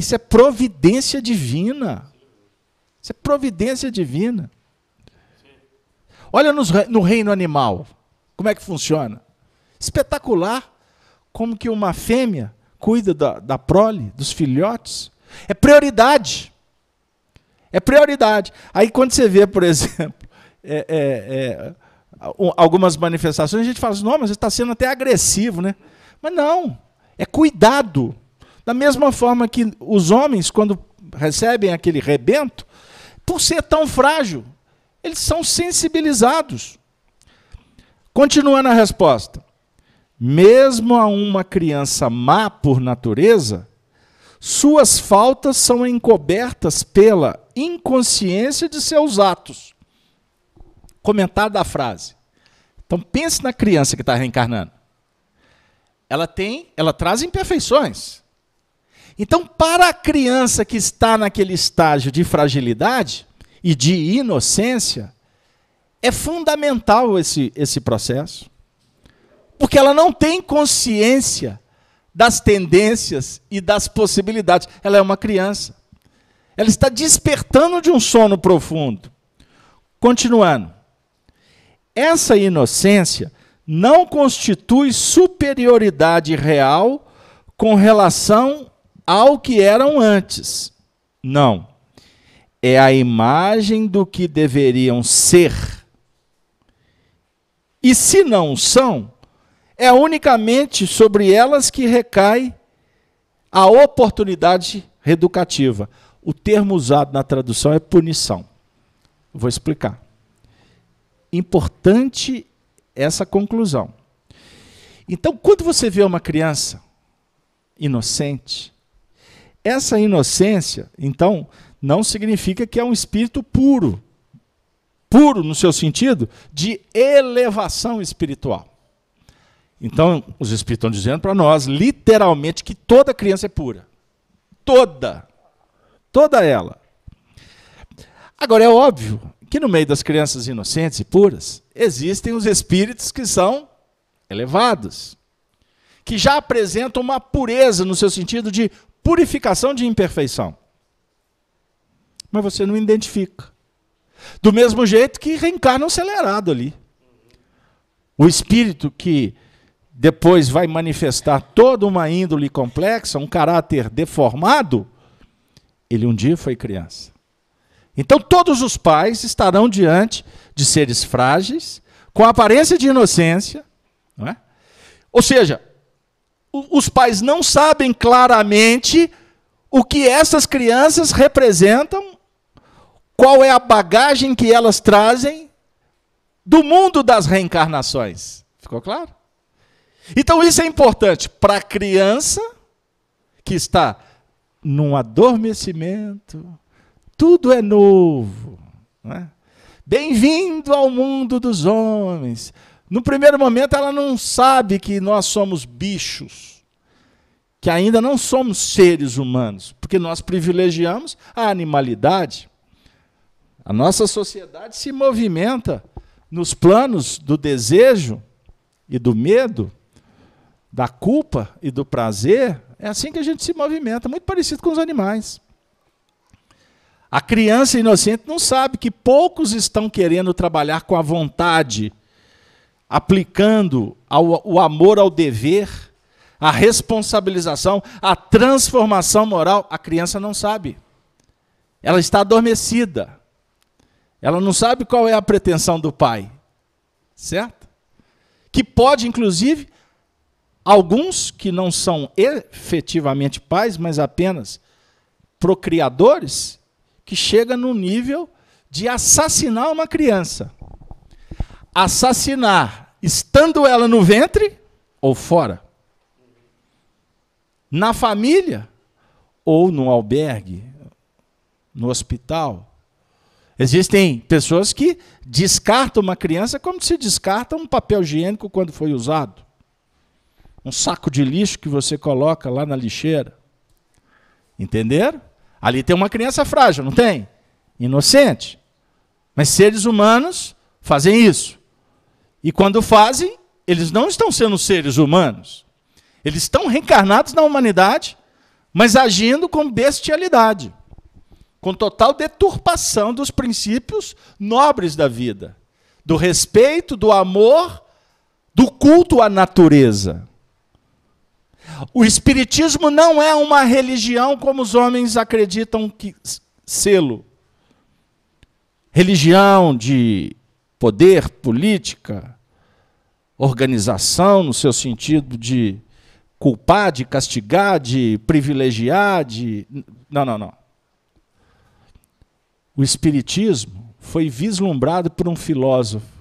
Isso é providência divina. Isso é providência divina. Olha no reino animal, como é que funciona. Espetacular. Como que uma fêmea cuida da, da prole, dos filhotes. É prioridade. É prioridade. Aí quando você vê, por [LAUGHS] exemplo, é, é, é, algumas manifestações, a gente fala assim, não, mas está sendo até agressivo, né? Mas não, é cuidado. Da mesma forma que os homens, quando recebem aquele rebento, por ser tão frágil, eles são sensibilizados. Continuando a resposta mesmo a uma criança má por natureza, suas faltas são encobertas pela inconsciência de seus atos. Comentário da frase. Então pense na criança que está reencarnando. Ela tem, ela traz imperfeições. Então, para a criança que está naquele estágio de fragilidade e de inocência, é fundamental esse, esse processo porque ela não tem consciência das tendências e das possibilidades. Ela é uma criança. Ela está despertando de um sono profundo. Continuando. Essa inocência não constitui superioridade real com relação ao que eram antes. Não. É a imagem do que deveriam ser. E se não são, é unicamente sobre elas que recai a oportunidade reeducativa. O termo usado na tradução é punição. Vou explicar. Importante essa conclusão. Então, quando você vê uma criança inocente, essa inocência, então, não significa que é um espírito puro. Puro no seu sentido de elevação espiritual. Então, os espíritos estão dizendo para nós, literalmente, que toda criança é pura. Toda. Toda ela. Agora, é óbvio que no meio das crianças inocentes e puras, existem os espíritos que são elevados, que já apresentam uma pureza no seu sentido de purificação de imperfeição. Mas você não identifica. Do mesmo jeito que reencarna acelerado ali. O espírito que depois vai manifestar toda uma índole complexa, um caráter deformado, ele um dia foi criança. Então todos os pais estarão diante de seres frágeis, com aparência de inocência, não é? Ou seja, os pais não sabem claramente o que essas crianças representam, qual é a bagagem que elas trazem do mundo das reencarnações. Ficou claro? Então isso é importante para a criança que está num adormecimento, tudo é novo. É? Bem-vindo ao mundo dos homens. No primeiro momento, ela não sabe que nós somos bichos, que ainda não somos seres humanos, porque nós privilegiamos a animalidade. A nossa sociedade se movimenta nos planos do desejo e do medo, da culpa e do prazer. É assim que a gente se movimenta, muito parecido com os animais. A criança inocente não sabe que poucos estão querendo trabalhar com a vontade, aplicando ao, o amor ao dever, a responsabilização, a transformação moral. A criança não sabe. Ela está adormecida. Ela não sabe qual é a pretensão do pai. Certo? Que pode, inclusive, alguns que não são efetivamente pais, mas apenas procriadores, que chega no nível de assassinar uma criança. Assassinar estando ela no ventre ou fora. Na família ou no albergue, no hospital. Existem pessoas que descartam uma criança como se descarta um papel higiênico quando foi usado. Um saco de lixo que você coloca lá na lixeira. Entenderam? Ali tem uma criança frágil, não tem? Inocente. Mas seres humanos fazem isso. E quando fazem, eles não estão sendo seres humanos. Eles estão reencarnados na humanidade, mas agindo com bestialidade, com total deturpação dos princípios nobres da vida, do respeito, do amor, do culto à natureza. O Espiritismo não é uma religião como os homens acreditam que selo. Religião de poder, política, organização, no seu sentido de culpar, de castigar, de privilegiar, de. Não, não, não. O Espiritismo foi vislumbrado por um filósofo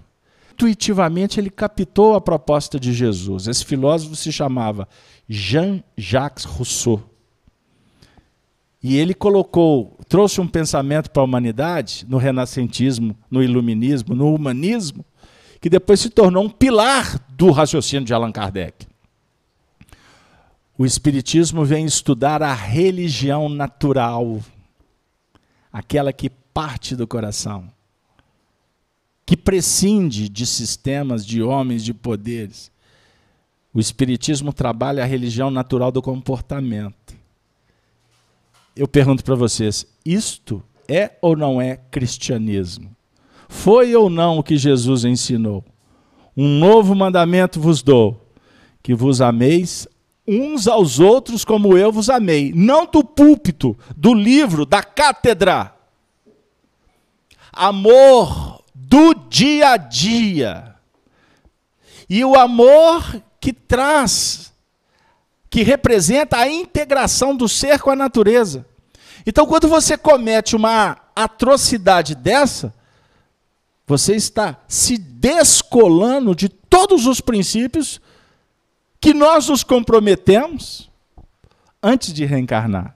intuitivamente ele captou a proposta de Jesus. Esse filósofo se chamava Jean-Jacques Rousseau. E ele colocou, trouxe um pensamento para a humanidade, no renascentismo, no iluminismo, no humanismo, que depois se tornou um pilar do raciocínio de Allan Kardec. O Espiritismo vem estudar a religião natural, aquela que parte do coração que prescinde de sistemas, de homens, de poderes. O Espiritismo trabalha a religião natural do comportamento. Eu pergunto para vocês: isto é ou não é cristianismo? Foi ou não o que Jesus ensinou? Um novo mandamento vos dou: que vos ameis uns aos outros como eu vos amei. Não do púlpito, do livro, da cátedra. Amor do dia a dia. E o amor que traz, que representa a integração do ser com a natureza. Então, quando você comete uma atrocidade dessa, você está se descolando de todos os princípios que nós nos comprometemos antes de reencarnar.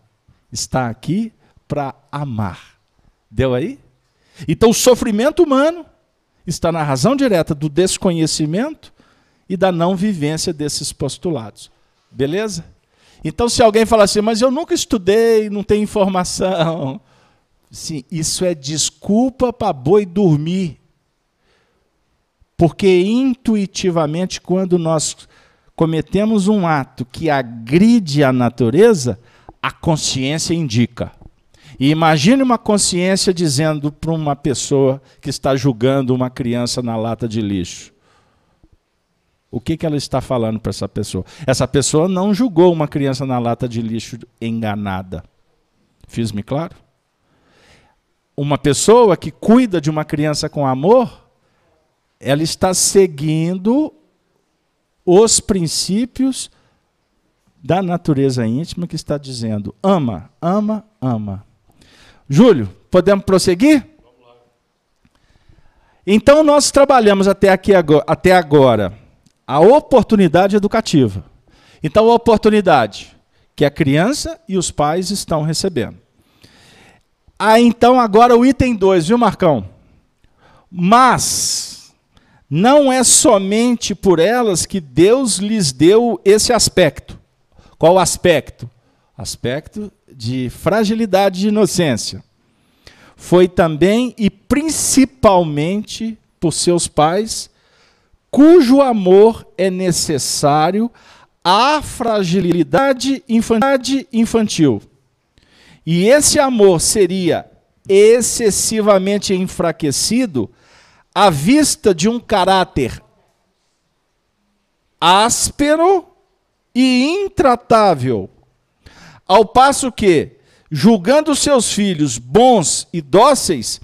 Está aqui para amar. Deu aí? Então, o sofrimento humano está na razão direta do desconhecimento e da não vivência desses postulados. Beleza? Então, se alguém falar assim, mas eu nunca estudei, não tenho informação. Sim, isso é desculpa para boi dormir. Porque intuitivamente, quando nós cometemos um ato que agride a natureza, a consciência indica. E imagine uma consciência dizendo para uma pessoa que está julgando uma criança na lata de lixo. O que, que ela está falando para essa pessoa? Essa pessoa não julgou uma criança na lata de lixo enganada. Fiz-me claro? Uma pessoa que cuida de uma criança com amor, ela está seguindo os princípios da natureza íntima que está dizendo: ama, ama, ama. Júlio, podemos prosseguir? Então nós trabalhamos até aqui até agora a oportunidade educativa. Então a oportunidade que a criança e os pais estão recebendo. Ah, então agora o item 2, viu, Marcão? Mas não é somente por elas que Deus lhes deu esse aspecto. Qual aspecto? Aspecto de fragilidade de inocência. Foi também e principalmente por seus pais, cujo amor é necessário à fragilidade infantil. E esse amor seria excessivamente enfraquecido à vista de um caráter áspero e intratável ao passo que, julgando seus filhos bons e dóceis,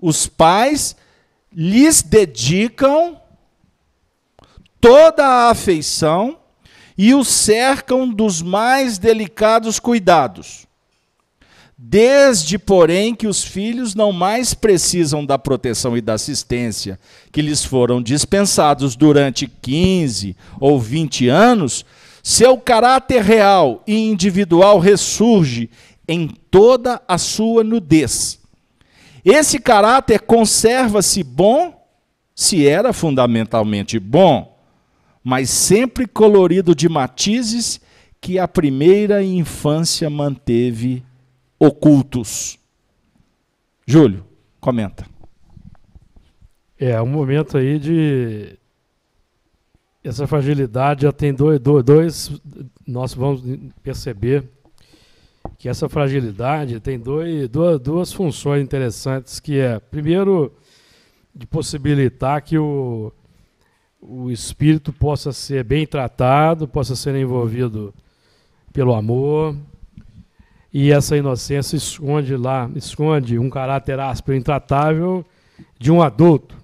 os pais lhes dedicam toda a afeição e os cercam dos mais delicados cuidados. Desde, porém, que os filhos não mais precisam da proteção e da assistência que lhes foram dispensados durante 15 ou 20 anos, seu caráter real e individual ressurge em toda a sua nudez. Esse caráter conserva-se bom, se era fundamentalmente bom, mas sempre colorido de matizes que a primeira infância manteve ocultos. Júlio, comenta. É um momento aí de essa fragilidade já tem dois, dois, nós vamos perceber que essa fragilidade tem dois, duas, duas funções interessantes, que é, primeiro, de possibilitar que o, o espírito possa ser bem tratado, possa ser envolvido pelo amor, e essa inocência esconde lá, esconde um caráter áspero, intratável de um adulto.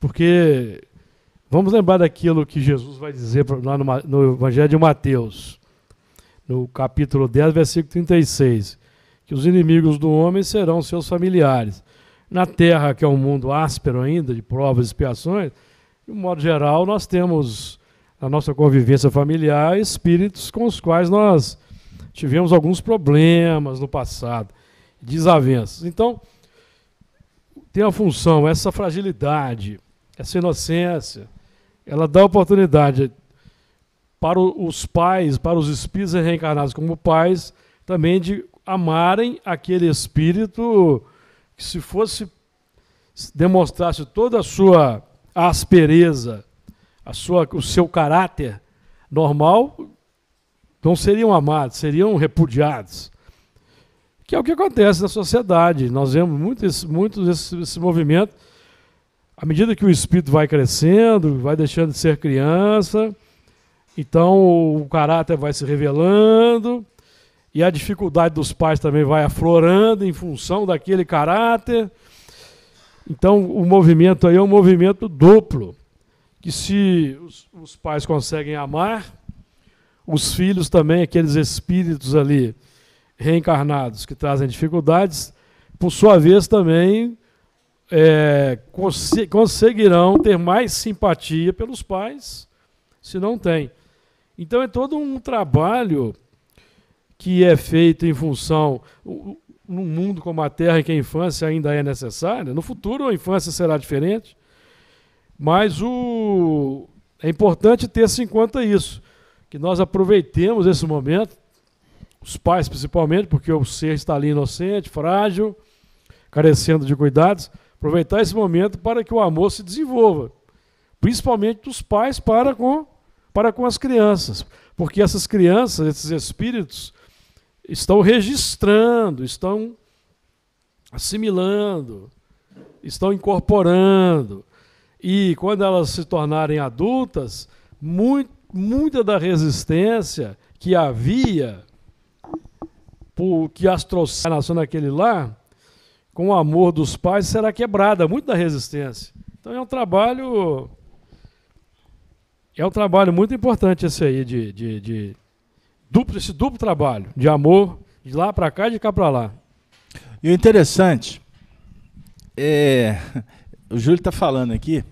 Porque Vamos lembrar daquilo que Jesus vai dizer lá no, no Evangelho de Mateus, no capítulo 10, versículo 36, que os inimigos do homem serão seus familiares. Na terra, que é um mundo áspero ainda, de provas e expiações, de um modo geral, nós temos a nossa convivência familiar espíritos com os quais nós tivemos alguns problemas no passado, desavenças. Então, tem a função, essa fragilidade, essa inocência, ela dá oportunidade para os pais, para os espíritos reencarnados como pais, também de amarem aquele espírito que se fosse demonstrasse toda a sua aspereza, a sua, o seu caráter normal, não seriam amados, seriam repudiados. Que é o que acontece na sociedade. Nós vemos muito esse, muito esse, esse movimento à medida que o espírito vai crescendo, vai deixando de ser criança, então o caráter vai se revelando e a dificuldade dos pais também vai aflorando em função daquele caráter. Então o movimento aí é um movimento duplo, que se os, os pais conseguem amar, os filhos também, aqueles espíritos ali reencarnados que trazem dificuldades, por sua vez também é, conseguirão ter mais simpatia pelos pais, se não tem. Então é todo um trabalho que é feito em função, num mundo como a Terra, em que a infância ainda é necessária, no futuro a infância será diferente, mas o, é importante ter-se em conta isso, que nós aproveitemos esse momento, os pais principalmente, porque o ser está ali inocente, frágil, carecendo de cuidados, aproveitar esse momento para que o amor se desenvolva, principalmente dos pais para com, para com as crianças, porque essas crianças, esses espíritos, estão registrando, estão assimilando, estão incorporando. E quando elas se tornarem adultas, muito, muita da resistência que havia, por, que as trouxeram naquele lar, com o amor dos pais, será quebrada, muito da resistência. Então é um trabalho. É um trabalho muito importante esse aí, de, de, de duplo, esse duplo trabalho, de amor, de lá para cá e de cá para lá. E o interessante, é, [LAUGHS] o Júlio está falando aqui,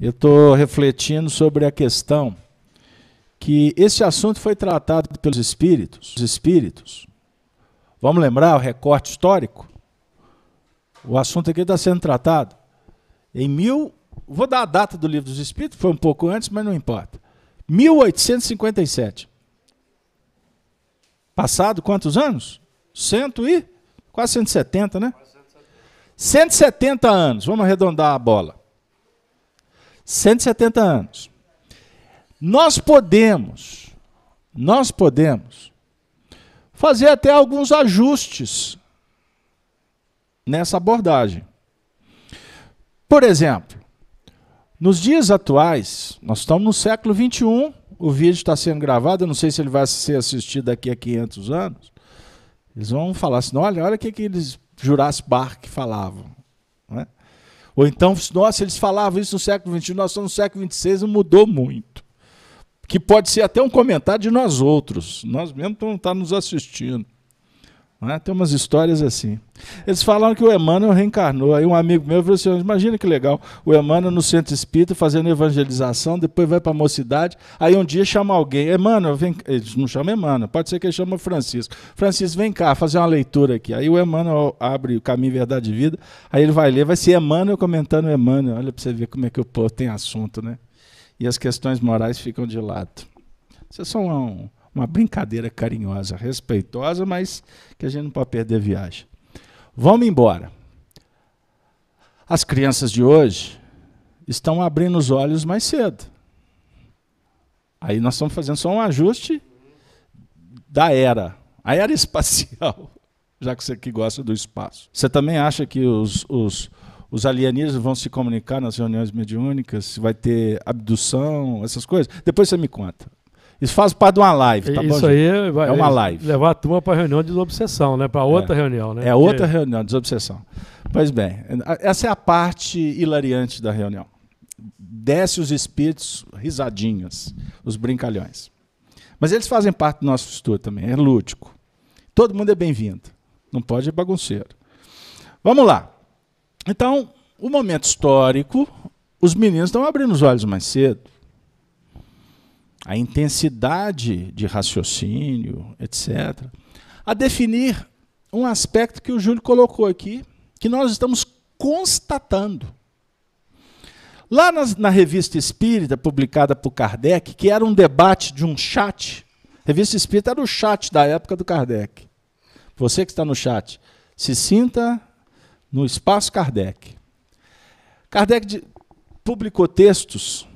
eu estou refletindo sobre a questão que esse assunto foi tratado pelos espíritos, os espíritos. Vamos lembrar o recorte histórico? O assunto aqui está sendo tratado em mil. Vou dar a data do livro dos Espíritos, foi um pouco antes, mas não importa. 1857. Passado quantos anos? Cento e quase 170, né? 170 anos. Vamos arredondar a bola. 170 anos. Nós podemos, nós podemos fazer até alguns ajustes nessa abordagem. Por exemplo, nos dias atuais, nós estamos no século 21, o vídeo está sendo gravado, eu não sei se ele vai ser assistido daqui a 500 anos. Eles vão falar assim: olha, olha o que, que eles Jurassic Park falavam. Né? Ou então, nossa, eles falavam isso no século XXI, nós estamos no século XXVI e mudou muito. Que pode ser até um comentário de nós outros. Nós mesmos estamos tá nos assistindo. Né? Tem umas histórias assim. Eles falaram que o Emmanuel reencarnou. Aí um amigo meu falou assim: imagina que legal, o Emmanuel no centro espírita fazendo evangelização, depois vai para a mocidade, aí um dia chama alguém, Emmanuel, vem. Eles não chamam Emmanuel, pode ser que ele chama Francisco. Francisco, vem cá, fazer uma leitura aqui. Aí o Emmanuel abre o caminho Verdade e Vida, aí ele vai ler, vai ser Emmanuel comentando Emmanuel. Olha para você ver como é que o povo tem assunto, né? E as questões morais ficam de lado. Isso é só um uma brincadeira carinhosa, respeitosa, mas que a gente não pode perder a viagem. Vamos embora. As crianças de hoje estão abrindo os olhos mais cedo. Aí nós estamos fazendo só um ajuste da era, a era [LAUGHS] espacial, já que você que gosta do espaço. Você também acha que os, os, os alienígenas vão se comunicar nas reuniões mediúnicas? Se vai ter abdução, essas coisas? Depois você me conta. Isso faz parte de uma live, tá Isso bom, aí vai, é uma live. Levar a turma para reunião de desobsessão, né? Para outra é. reunião, né? É outra Porque... reunião de desobsessão. Pois bem, essa é a parte hilariante da reunião. Desce os espíritos risadinhos, os brincalhões. Mas eles fazem parte do nosso estudo também, é lúdico. Todo mundo é bem-vindo. Não pode ir bagunceiro. Vamos lá. Então, o momento histórico, os meninos estão abrindo os olhos mais cedo a intensidade de raciocínio, etc., a definir um aspecto que o Júlio colocou aqui, que nós estamos constatando. Lá na, na, revista Espírita, publicada por Kardec, que era um debate de um chat, revista Espírita era o chat da época do Kardec. Você que está no chat, se sinta no espaço Kardec. Kardec publicou textos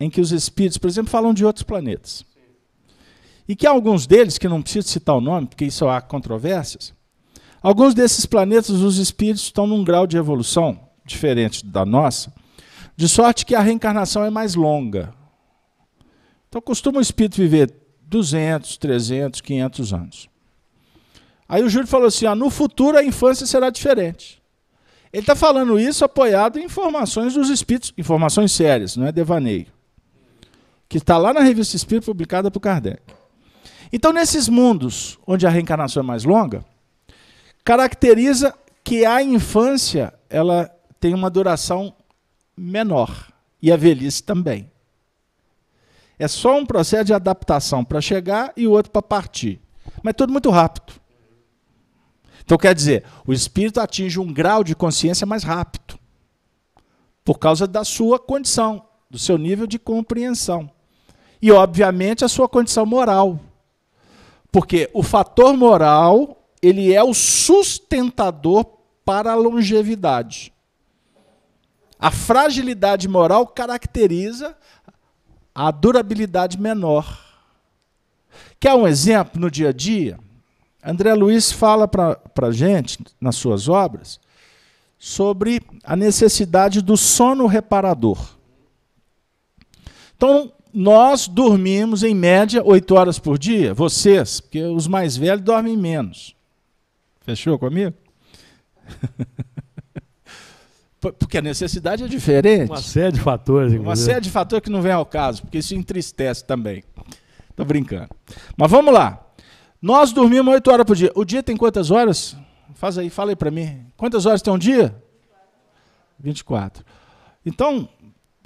em que os espíritos, por exemplo, falam de outros planetas. E que alguns deles, que não preciso citar o nome, porque isso há controvérsias, alguns desses planetas, os espíritos estão num grau de evolução diferente da nossa, de sorte que a reencarnação é mais longa. Então, costuma o espírito viver 200, 300, 500 anos. Aí o Júlio falou assim: ah, no futuro a infância será diferente. Ele está falando isso apoiado em informações dos espíritos, informações sérias, não é devaneio. Que está lá na revista Espírito, publicada por Kardec. Então, nesses mundos onde a reencarnação é mais longa, caracteriza que a infância ela tem uma duração menor e a velhice também. É só um processo de adaptação para chegar e o outro para partir. Mas tudo muito rápido. Então quer dizer, o espírito atinge um grau de consciência mais rápido. Por causa da sua condição, do seu nível de compreensão. E, obviamente, a sua condição moral. Porque o fator moral, ele é o sustentador para a longevidade. A fragilidade moral caracteriza a durabilidade menor. Quer um exemplo no dia a dia? André Luiz fala para a gente, nas suas obras, sobre a necessidade do sono reparador. Então, nós dormimos, em média, oito horas por dia, vocês, porque os mais velhos dormem menos. Fechou comigo? [LAUGHS] Porque a necessidade é diferente. Uma série de fatores. Inclusive. Uma série de fatores que não vem ao caso, porque isso entristece também. Estou brincando. Mas vamos lá. Nós dormimos 8 horas por dia. O dia tem quantas horas? Faz aí, fala aí para mim. Quantas horas tem um dia? 24. Então,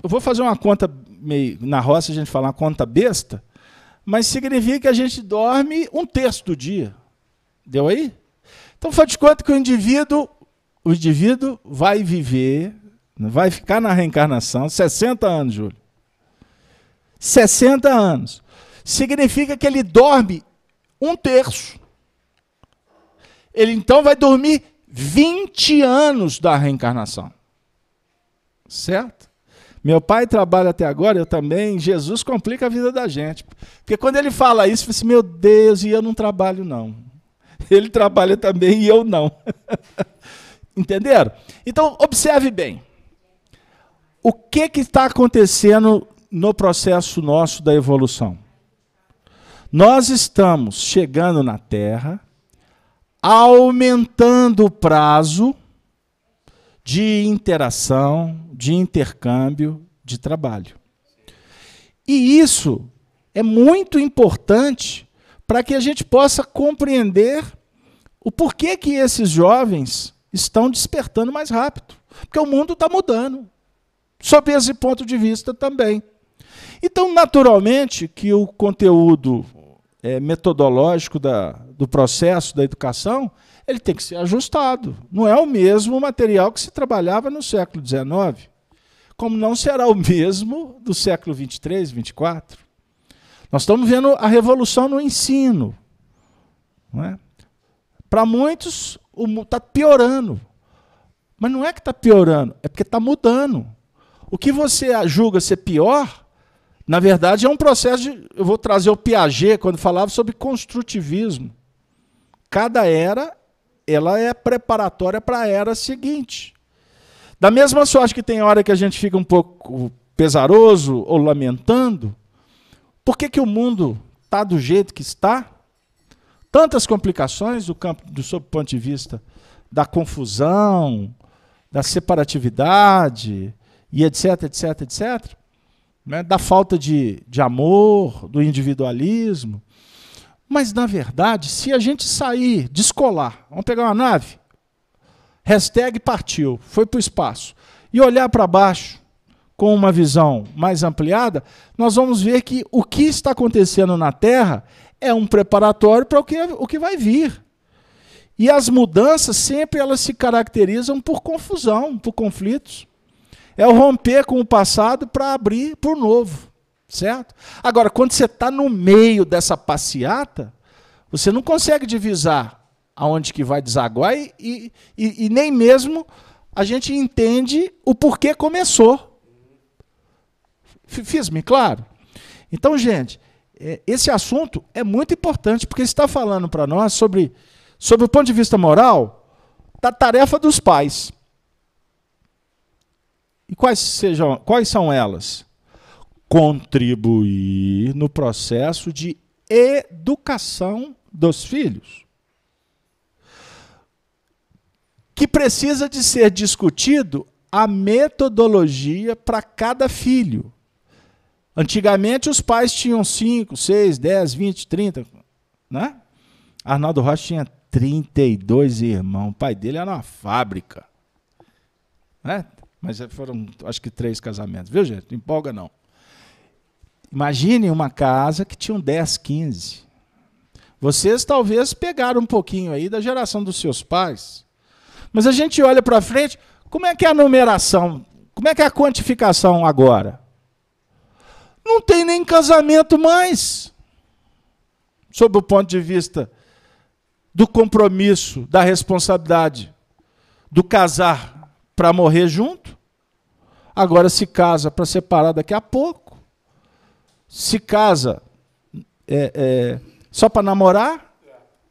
eu vou fazer uma conta meio. Na roça a gente fala uma conta besta, mas significa que a gente dorme um terço do dia. Deu aí? Então faz de conta que o indivíduo o indivíduo vai viver, vai ficar na reencarnação 60 anos, Júlio. 60 anos. Significa que ele dorme um terço. Ele então vai dormir 20 anos da reencarnação. Certo? Meu pai trabalha até agora, eu também. Jesus complica a vida da gente. Porque quando ele fala isso, eu assim: meu Deus, e eu não trabalho, não. [LAUGHS] Ele trabalha também e eu não. [LAUGHS] Entenderam? Então, observe bem. O que, que está acontecendo no processo nosso da evolução? Nós estamos chegando na Terra, aumentando o prazo de interação, de intercâmbio, de trabalho. E isso é muito importante para que a gente possa compreender o porquê que esses jovens estão despertando mais rápido. Porque o mundo está mudando. Sob esse ponto de vista também. Então, naturalmente, que o conteúdo é, metodológico da, do processo da educação ele tem que ser ajustado. Não é o mesmo material que se trabalhava no século XIX, como não será o mesmo do século XXIII, XXIV. Nós estamos vendo a revolução no ensino. É? Para muitos, está piorando. Mas não é que está piorando, é porque está mudando. O que você julga ser pior, na verdade, é um processo de. Eu vou trazer o Piaget quando falava sobre construtivismo. Cada era ela é preparatória para a era seguinte. Da mesma sorte que tem hora que a gente fica um pouco pesaroso ou lamentando, por que, que o mundo está do jeito que está? tantas complicações do campo do sob ponto de vista da confusão, da separatividade e etc, etc, etc, né? da falta de, de amor, do individualismo. Mas, na verdade, se a gente sair, descolar, vamos pegar uma nave, hashtag partiu, foi para o espaço, e olhar para baixo com uma visão mais ampliada, nós vamos ver que o que está acontecendo na Terra é um preparatório para o que, o que vai vir. E as mudanças sempre elas se caracterizam por confusão, por conflitos. É o romper com o passado para abrir para o novo, certo? Agora, quando você está no meio dessa passeata, você não consegue divisar aonde que vai desaguar e, e, e, e nem mesmo a gente entende o porquê começou. Fiz-me claro? Então, gente, é, esse assunto é muito importante, porque está falando para nós sobre, sobre o ponto de vista moral, da tarefa dos pais. E quais, sejam, quais são elas? Contribuir no processo de educação dos filhos. que precisa de ser discutido a metodologia para cada filho. Antigamente os pais tinham 5, 6, 10, 20, 30, né? Arnaldo Rocha tinha 32 irmãos. O pai dele era uma fábrica. Né? Mas foram, acho que, três casamentos. Viu, gente? Não empolga, não. Imagine uma casa que tinha 10, 15. Vocês talvez pegaram um pouquinho aí da geração dos seus pais. Mas a gente olha para frente, como é que é a numeração? Como é que é a quantificação agora? Não tem nem casamento mais. Sob o ponto de vista do compromisso, da responsabilidade, do casar para morrer junto. Agora se casa para separar daqui a pouco. Se casa é, é, só para namorar.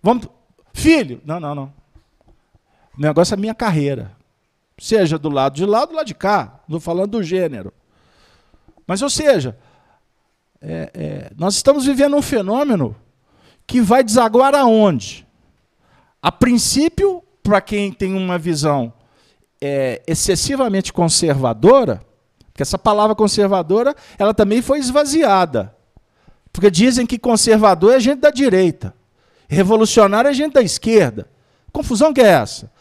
Vamos, filho? Não, não, não. O negócio é minha carreira seja do lado de lá ou do lado de cá, não falando do gênero. Mas, ou seja, é, é, nós estamos vivendo um fenômeno que vai desaguar aonde? A princípio, para quem tem uma visão é, excessivamente conservadora, porque essa palavra conservadora ela também foi esvaziada. Porque dizem que conservador é gente da direita, revolucionário é gente da esquerda. Confusão que é essa?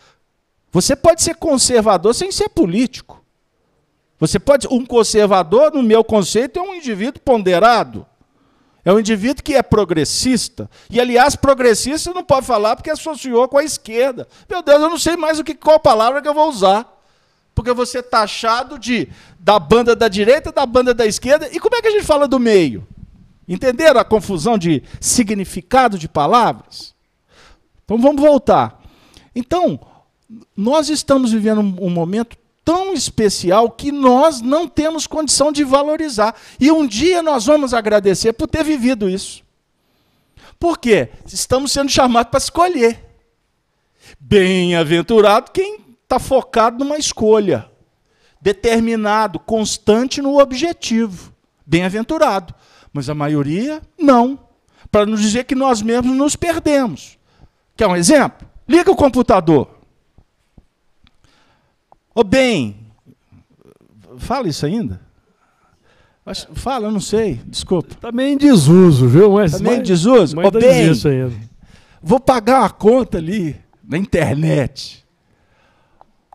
Você pode ser conservador sem ser político. Você pode. Um conservador, no meu conceito, é um indivíduo ponderado. É um indivíduo que é progressista. E, aliás, progressista não pode falar porque associou com a esquerda. Meu Deus, eu não sei mais o que, qual palavra que eu vou usar. Porque você é taxado de da banda da direita, da banda da esquerda. E como é que a gente fala do meio? Entenderam a confusão de significado de palavras? Então vamos voltar. Então, nós estamos vivendo um, momento tão especial que nós não temos condição de valorizar. E um dia nós vamos agradecer por ter vivido isso. Por quê? Estamos sendo chamados para escolher. Bem-aventurado quem está focado numa escolha, determinado, constante no objetivo. Bem-aventurado. Mas a maioria, não. Para nos dizer que nós mesmos nos perdemos. Quer um exemplo? Liga o computador. Ô bem, fala isso ainda? Fala, eu não sei, desculpa. Meio em desuso, viu? Mas, tá meio em desuso? Mas Ô bem, vou pagar uma conta ali na internet.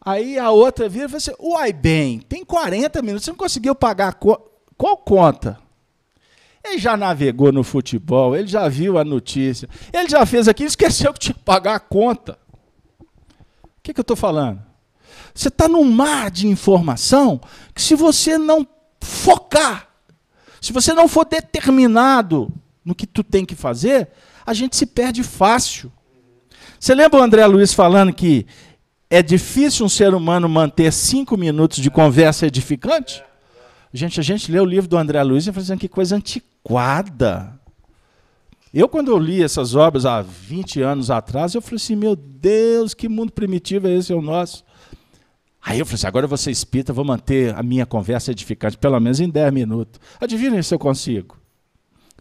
Aí a outra vira e fala assim, uai bem, tem 40 minutos, você não conseguiu pagar conta. Qual conta? Ele já navegou no futebol, ele já viu a notícia, ele já fez aquilo, esqueceu que tinha que pagar a conta. O que, que eu estou falando? Você está num mar de informação que, se você não focar, se você não for determinado no que tu tem que fazer, a gente se perde fácil. Você lembra o André Luiz falando que é difícil um ser humano manter cinco minutos de conversa edificante? Gente, a gente lê o livro do André Luiz e fala assim, que coisa antiquada. Eu, quando eu li essas obras há 20 anos atrás, eu falei assim, meu Deus, que mundo primitivo é esse é o nosso. Aí eu falei assim, agora eu vou ser espírita, vou manter a minha conversa edificante, pelo menos em 10 minutos. Adivinha se eu consigo.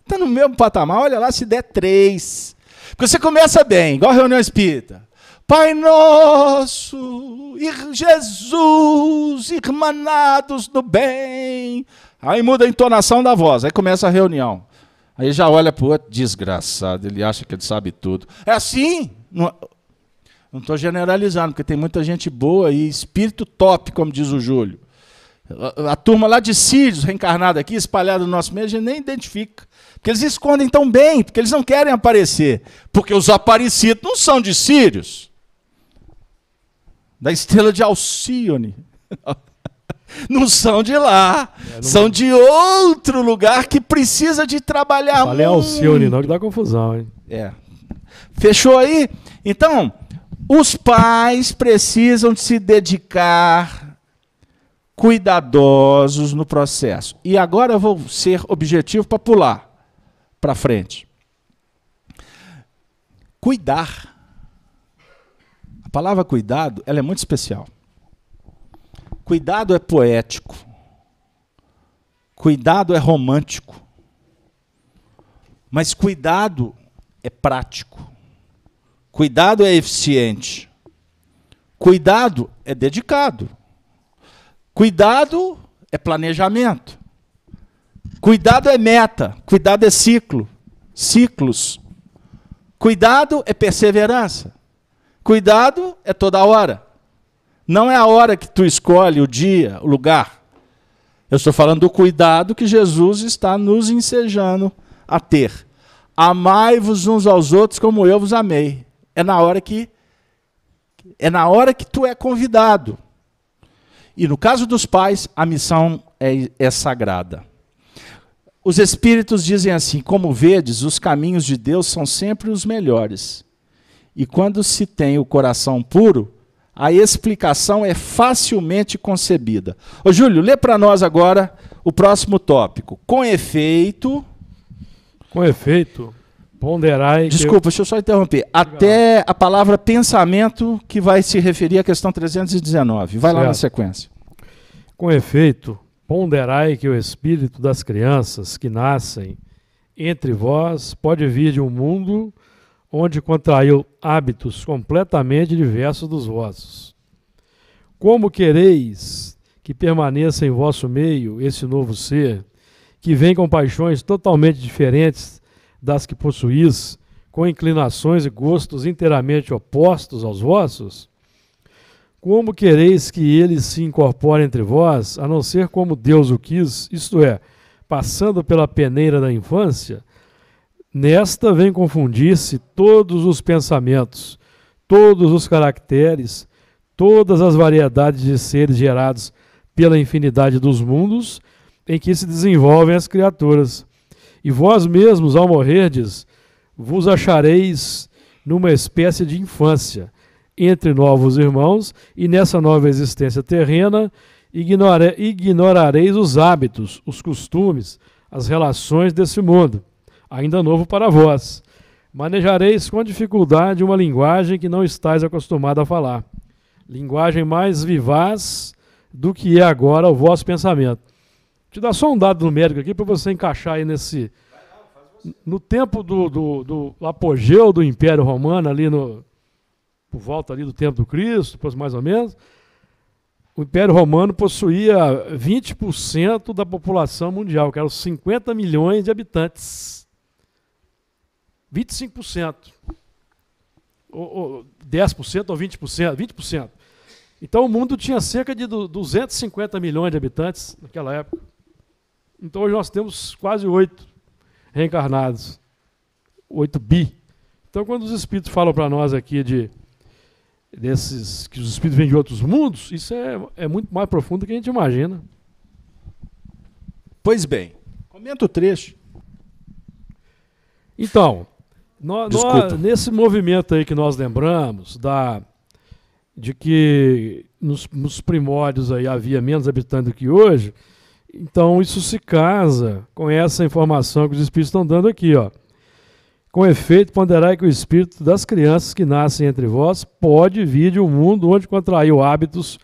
Está no mesmo patamar, olha lá se der três. Porque você começa bem, igual a reunião espírita. Pai nosso, Jesus, irmanados no bem. Aí muda a entonação da voz, aí começa a reunião. Aí já olha para o outro, desgraçado, ele acha que ele sabe tudo. É assim? Não estou generalizando, porque tem muita gente boa e espírito top, como diz o Júlio. A, a turma lá de Sírios, reencarnada aqui, espalhada no nosso meio, a gente nem identifica. Porque eles escondem tão bem, porque eles não querem aparecer. Porque os aparecidos não são de Sírios. Da estrela de Alcione. [LAUGHS] não são de lá. É, são de outro lugar que precisa de trabalhar Falei muito. Alcione, não, que dá confusão, hein? É. Fechou aí? Então, os pais precisam se dedicar cuidadosos no processo. E agora eu vou ser objetivo para pular para frente. Cuidar. Palavra cuidado, ela é muito especial. Cuidado é poético. Cuidado é romântico. Mas cuidado é prático. Cuidado é eficiente. Cuidado é dedicado. Cuidado é planejamento. Cuidado é meta. Cuidado é ciclo. Ciclos. Cuidado é perseverança. Cuidado é toda hora. Não é a hora que tu escolhe o dia, o lugar. Eu estou falando do cuidado que Jesus está nos ensejando a ter. Amai-vos uns aos outros como eu vos amei. É na hora que é na hora que tu é convidado. E no caso dos pais, a missão é, é sagrada. Os espíritos dizem assim: como vedes, os caminhos de Deus são sempre os melhores. E quando se tem o coração puro, a explicação é facilmente concebida. Ô Júlio, lê para nós agora o próximo tópico. Com efeito. Com efeito, ponderai. Desculpa, deixa eu só interromper. Até a palavra pensamento que vai se referir à questão 319. Vai certo. lá na sequência. Com efeito, ponderai que o espírito das crianças que nascem entre vós pode vir de um mundo onde contraiu hábitos completamente diversos dos vossos. Como quereis que permaneça em vosso meio esse novo ser, que vem com paixões totalmente diferentes das que possuís, com inclinações e gostos inteiramente opostos aos vossos? Como quereis que ele se incorpore entre vós, a não ser como Deus o quis, isto é, passando pela peneira da infância? Nesta vem confundir-se todos os pensamentos, todos os caracteres, todas as variedades de seres gerados pela infinidade dos mundos em que se desenvolvem as criaturas. E vós mesmos, ao morrerdes, vos achareis numa espécie de infância entre novos irmãos, e nessa nova existência terrena ignore, ignorareis os hábitos, os costumes, as relações desse mundo ainda novo para vós. Manejareis com dificuldade uma linguagem que não estáis acostumado a falar. Linguagem mais vivaz do que é agora o vosso pensamento. Te dar só um dado numérico aqui para você encaixar aí nesse. No tempo do, do, do apogeu do Império Romano, ali no. Por volta ali do tempo do Cristo, mais ou menos, o Império Romano possuía 20% da população mundial, que eram 50 milhões de habitantes. 25%. Ou, ou 10% ou 20%, 20%. Então o mundo tinha cerca de 250 milhões de habitantes naquela época. Então hoje nós temos quase 8 reencarnados. 8 bi. Então quando os espíritos falam para nós aqui de desses que os espíritos vêm de outros mundos, isso é, é muito mais profundo do que a gente imagina. Pois bem, comenta o trecho. Então, nós, nós, nesse movimento aí que nós lembramos, da, de que nos, nos, primórdios aí havia menos habitantes do que hoje, então isso se casa com essa informação que os espíritos estão dando aqui. Ó. Com efeito, ponderai que o espírito das crianças que nascem entre vós pode vir de um mundo onde contraiu hábitos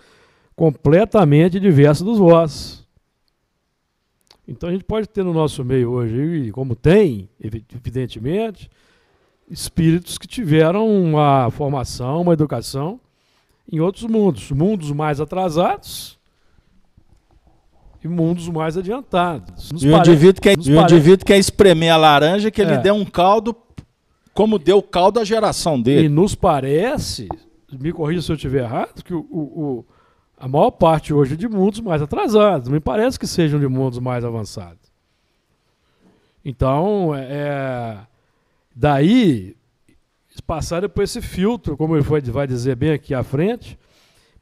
completamente diversos dos vossos. Então a gente pode ter no nosso meio hoje, como tem, evidentemente, espíritos que tiveram uma formação, uma educação em outros mundos, mundos mais atrasados e mundos mais adiantados. Nos e o indivíduo, quer, o indivíduo quer espremer a laranja que ele é. deu um caldo como deu o caldo à geração dele. E nos parece, me corrija se eu estiver errado, que o, o, o, a maior parte hoje é de mundos mais atrasados. Me parece que sejam de mundos mais avançados. Então, é, Daí, passaram por esse filtro, como ele vai dizer bem aqui à frente,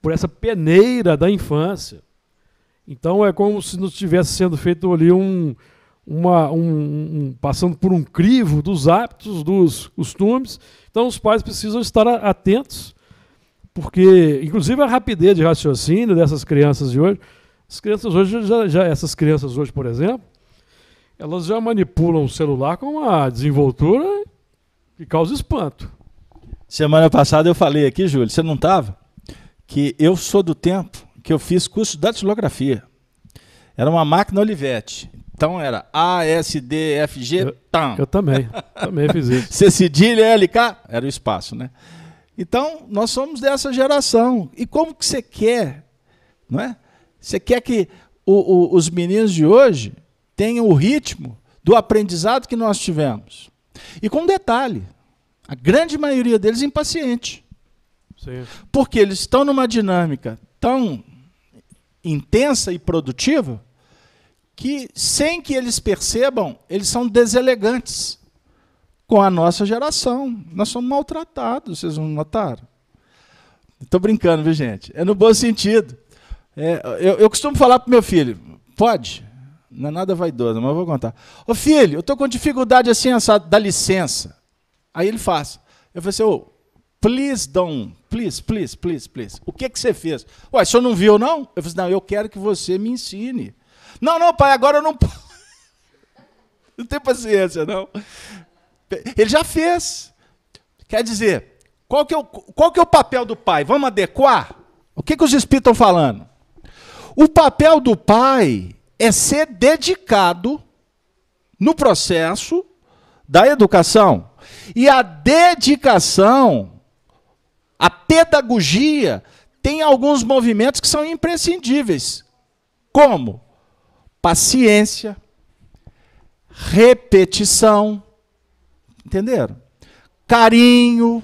por essa peneira da infância. Então é como se não estivesse sendo feito ali um, uma, um, um, passando por um crivo dos hábitos, dos costumes. Então os pais precisam estar atentos, porque inclusive a rapidez de raciocínio dessas crianças de hoje, as crianças hoje já, já essas crianças hoje, por exemplo, elas já manipulam o celular com uma desenvoltura que causa espanto. Semana passada eu falei aqui, Júlio, você não estava? Que eu sou do tempo que eu fiz curso de datilografia. Era uma máquina Olivetti. Então era A, S, D, F, G, eu, tam. Eu também, também fiz isso. [LAUGHS] C cedilha, L, K, era o espaço, né? Então, nós somos dessa geração. E como que você quer, não é? Você quer que o, o, os meninos de hoje tenham o ritmo do aprendizado que nós tivemos. E com um detalhe, a grande maioria deles impaciente. Sim. Porque eles estão numa dinâmica tão intensa e produtiva que, sem que eles percebam, eles são deselegantes com a nossa geração. Nós somos maltratados, vocês não notaram? Estou brincando, viu, gente? É no bom sentido. É, eu, eu costumo falar para meu filho: pode, não é nada vaidoso, mas eu vou contar. Ô filho, eu estou com dificuldade assim, essa, dá licença. Aí ele faz. Eu falei assim, oh, please don't, please, please, please, please. O que, que você fez? Ué, o senhor não viu, não? Eu falei assim, não, eu quero que você me ensine. Não, não, pai, agora eu não [LAUGHS] Não tem paciência, não. Ele já fez. Quer dizer, qual que é o, qual que é o papel do pai? Vamos adequar? O que, que os espíritos estão falando? O papel do pai é ser dedicado no processo da educação. E a dedicação, a pedagogia, tem alguns movimentos que são imprescindíveis. Como? Paciência, repetição, entenderam? Carinho.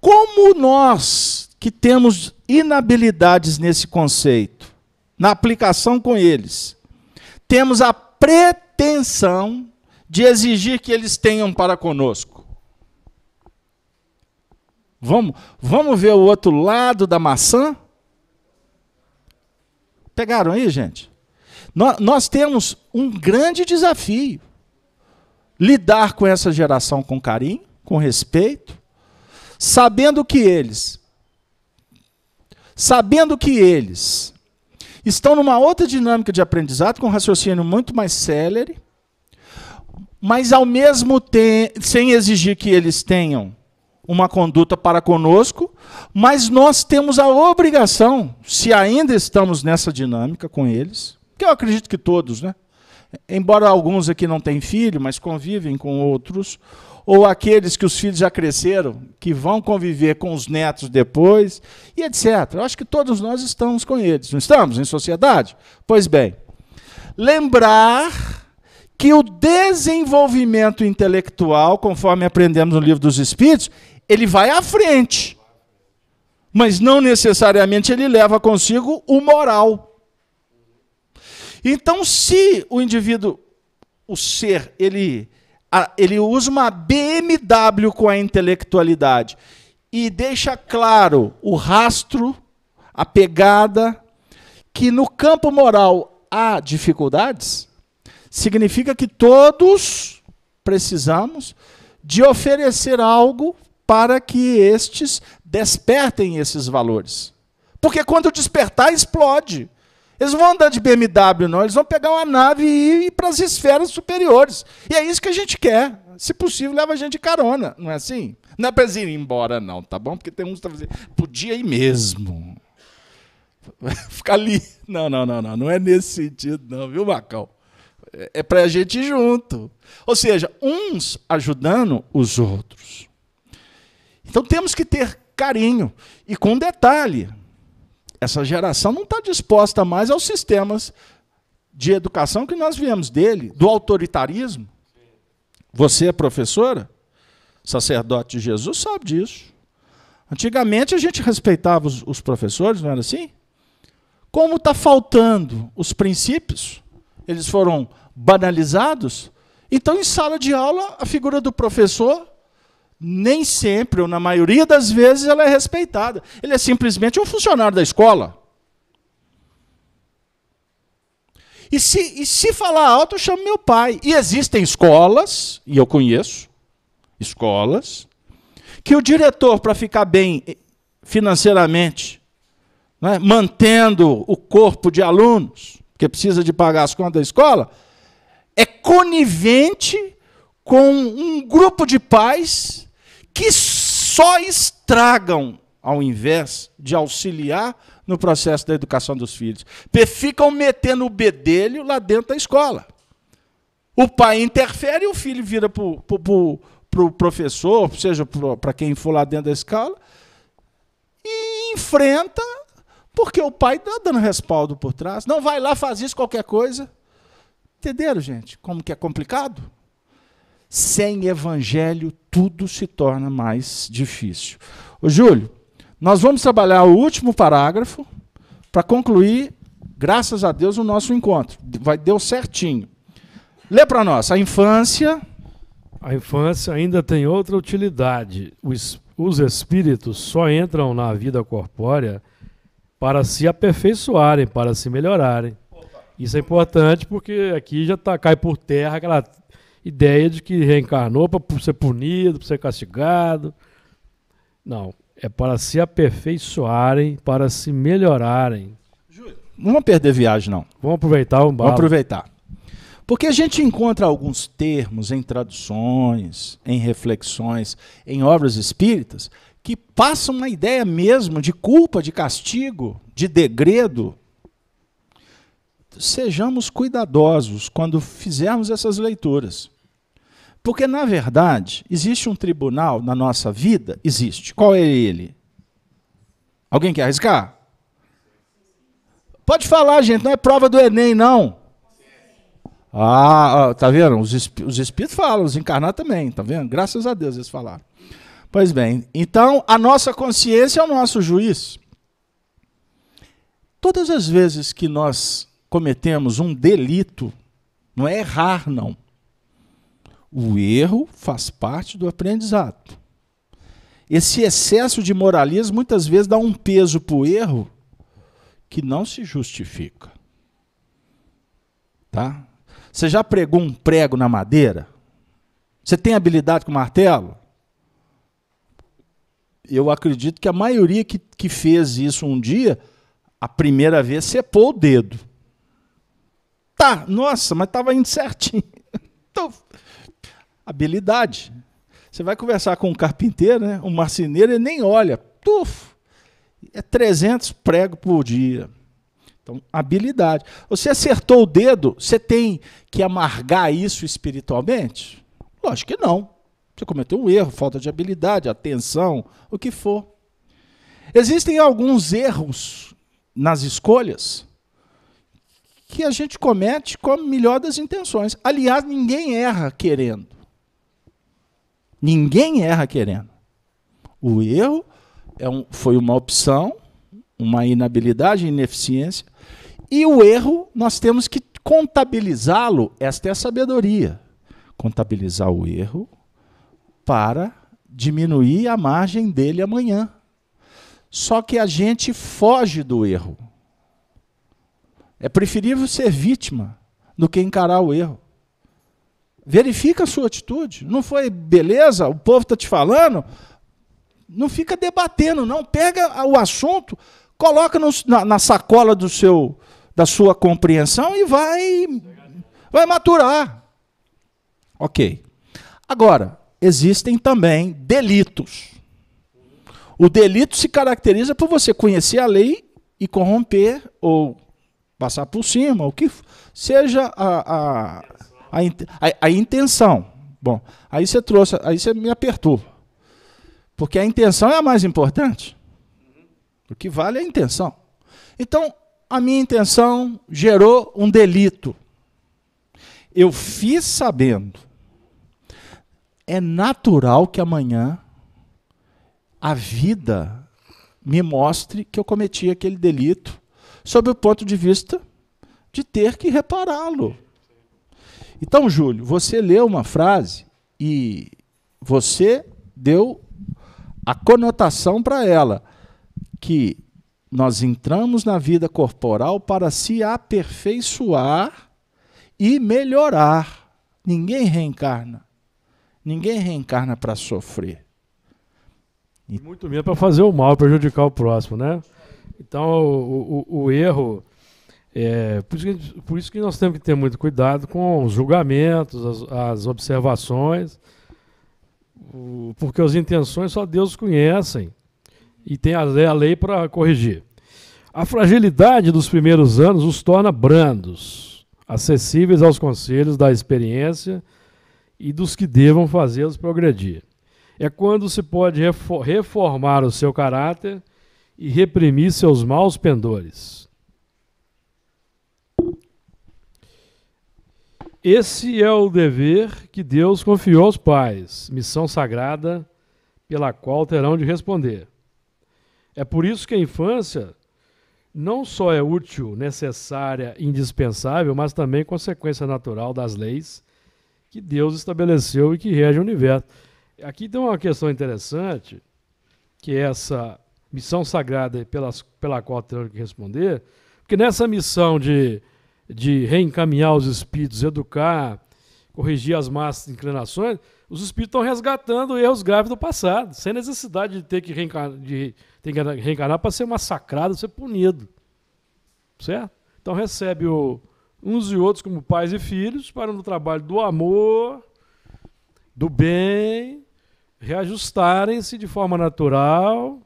Como nós que temos inabilidades nesse conceito, na aplicação com eles, temos a pretensão de exigir que eles tenham para conosco. Vamos, vamos ver o outro lado da maçã? Pegaram aí, gente? Nós, nós temos um grande desafio. Lidar com essa geração com carinho, com respeito, sabendo que eles, sabendo que eles estão numa outra dinâmica de aprendizado, com um raciocínio muito mais célere, mas ao mesmo tempo, sem exigir que eles tenham uma conduta para conosco, mas nós temos a obrigação, se ainda estamos nessa dinâmica com eles, que eu acredito que todos, né? Embora alguns aqui não tenham filho, mas convivem com outros, ou aqueles que os filhos já cresceram, que vão conviver com os netos depois, e etc. Eu acho que todos nós estamos com eles, não estamos em sociedade? Pois bem, lembrar que o desenvolvimento intelectual, conforme aprendemos no livro dos Espíritos, ele vai à frente. Mas não necessariamente ele leva consigo o moral. Então, se o indivíduo, o ser, ele, ele usa uma BMW com a intelectualidade e deixa claro o rastro, a pegada, que no campo moral há dificuldades, significa que todos precisamos de oferecer algo para que estes despertem esses valores. Porque quando despertar, explode. Eles vão andar de BMW, não, eles vão pegar uma nave e ir para as esferas superiores. E é isso que a gente quer. Se possível, leva a gente de carona, não é assim? Não é para irem embora, não, tá bom? Porque tem uns que estão dizendo, podia ir mesmo. [LAUGHS] Ficar ali. Não, não, não, não. Não é nesse sentido, não, viu, Macau? É para a gente ir junto. Ou seja, uns ajudando os outros. Então temos que ter carinho. E com detalhe: essa geração não está disposta mais aos sistemas de educação que nós viemos dele, do autoritarismo. Você é professora? Sacerdote de Jesus sabe disso. Antigamente a gente respeitava os, os professores, não era assim? Como está faltando os princípios, eles foram banalizados. Então, em sala de aula, a figura do professor, nem sempre, ou na maioria das vezes, ela é respeitada. Ele é simplesmente um funcionário da escola. E se, e se falar alto, eu chamo meu pai. E existem escolas, e eu conheço, escolas, que o diretor, para ficar bem financeiramente, né, mantendo o corpo de alunos, porque precisa de pagar as contas da escola, é conivente com um grupo de pais que só estragam ao invés de auxiliar no processo da educação dos filhos. Ficam metendo o bedelho lá dentro da escola. O pai interfere e o filho vira para o pro, pro professor, seja para quem for lá dentro da escola, enfrenta porque o pai está dando respaldo por trás. Não vai lá, faz isso, qualquer coisa. Entenderam, gente? Como que é complicado? Sem evangelho, tudo se torna mais difícil. Ô, Júlio, nós vamos trabalhar o último parágrafo para concluir, graças a Deus, o nosso encontro. Vai deu certinho. Lê para nós. A infância. A infância ainda tem outra utilidade. Os espíritos só entram na vida corpórea para se aperfeiçoarem, para se melhorarem. Isso é importante porque aqui já tá, cai por terra aquela ideia de que reencarnou para ser punido, para ser castigado. Não, é para se aperfeiçoarem, para se melhorarem. Não vamos perder viagem, não. Vamos aproveitar o Vamos aproveitar. Porque a gente encontra alguns termos em traduções, em reflexões, em obras espíritas, que passam uma ideia mesmo de culpa, de castigo, de degredo. Sejamos cuidadosos quando fizermos essas leituras. Porque, na verdade, existe um tribunal na nossa vida? Existe. Qual é ele? Alguém quer arriscar? Pode falar, gente, não é prova do Enem, não. Ah, tá vendo? Os, os espíritos falam, os encarnados também, tá vendo? Graças a Deus eles falaram. Pois bem, então a nossa consciência é o nosso juiz. Todas as vezes que nós cometemos um delito, não é errar, não. O erro faz parte do aprendizado. Esse excesso de moralismo muitas vezes dá um peso para o erro que não se justifica. Tá? Você já pregou um prego na madeira? Você tem habilidade com martelo? Eu acredito que a maioria que, que fez isso um dia, a primeira vez, cepou o dedo. Tá, nossa, mas estava indo certinho. [LAUGHS] Então, habilidade. Você vai conversar com um carpinteiro, né, um marceneiro, ele nem olha. Tuf, é 300 pregos por dia. Então, habilidade. Você acertou o dedo, você tem que amargar isso espiritualmente? Lógico que não. Você cometeu um erro, falta de habilidade, atenção, o que for. Existem alguns erros nas escolhas que a gente comete com a melhor das intenções. Aliás, ninguém erra querendo. Ninguém erra querendo. O erro é um, foi uma opção, uma inabilidade, ineficiência, e o erro, nós temos que contabilizá-lo, esta é a sabedoria. Contabilizar o erro para diminuir a margem dele amanhã. Só que a gente foge do erro. É preferível ser vítima do que encarar o erro. Verifica a sua atitude. Não foi beleza? O povo está te falando? Não fica debatendo, não. Pega o assunto, coloca no, na, na, sacola do seu, da sua compreensão e vai, vai maturar. Ok. Agora, existem também delitos. O delito se caracteriza por você conhecer a lei e corromper ou passar por cima, o que seja a, a, a, a, a intenção. Bom, aí você trouxe, aí você me apertou. Porque a intenção é a mais importante. O que vale é a intenção. Então, a minha intenção gerou um delito. Eu fiz sabendo. É natural que amanhã a vida me mostre que eu cometi aquele delito, sob o ponto de vista de ter que repará-lo. Então, Júlio, você leu uma frase e você deu a conotação para ela que nós entramos na vida corporal para se aperfeiçoar e melhorar. Ninguém reencarna. Ninguém reencarna para sofrer. E muito menos para fazer o mal, prejudicar o próximo, né? Então, o, o, o erro. É, por, isso que, por, isso que, nós temos que ter muito cuidado com os julgamentos, as, as observações, porque as intenções só Deus conhecem e tem a a lei para corrigir. A fragilidade dos primeiros anos os torna brandos, acessíveis aos conselhos da experiência e dos que devam fazê-los progredir. É quando se pode reformar o seu caráter e reprimir seus maus pendores. Esse é o dever que Deus confiou aos pais, missão sagrada pela qual terão de responder. É por isso que a infância não só é útil, necessária, indispensável, mas também consequência natural das leis que Deus estabeleceu e que rege o universo. Aqui tem uma questão interessante, que é essa missão sagrada pela qual terão que responder, porque nessa missão de de reencaminhar os espíritos, educar, corrigir as más inclinações, os espíritos estão resgatando erros graves do passado, sem necessidade de ter que reencarnar, de, ter que reencarnar para ser massacrado, ser punido. Certo? Então recebe o, uns e outros como pais e filhos para no trabalho do amor, do bem, reajustarem-se de forma natural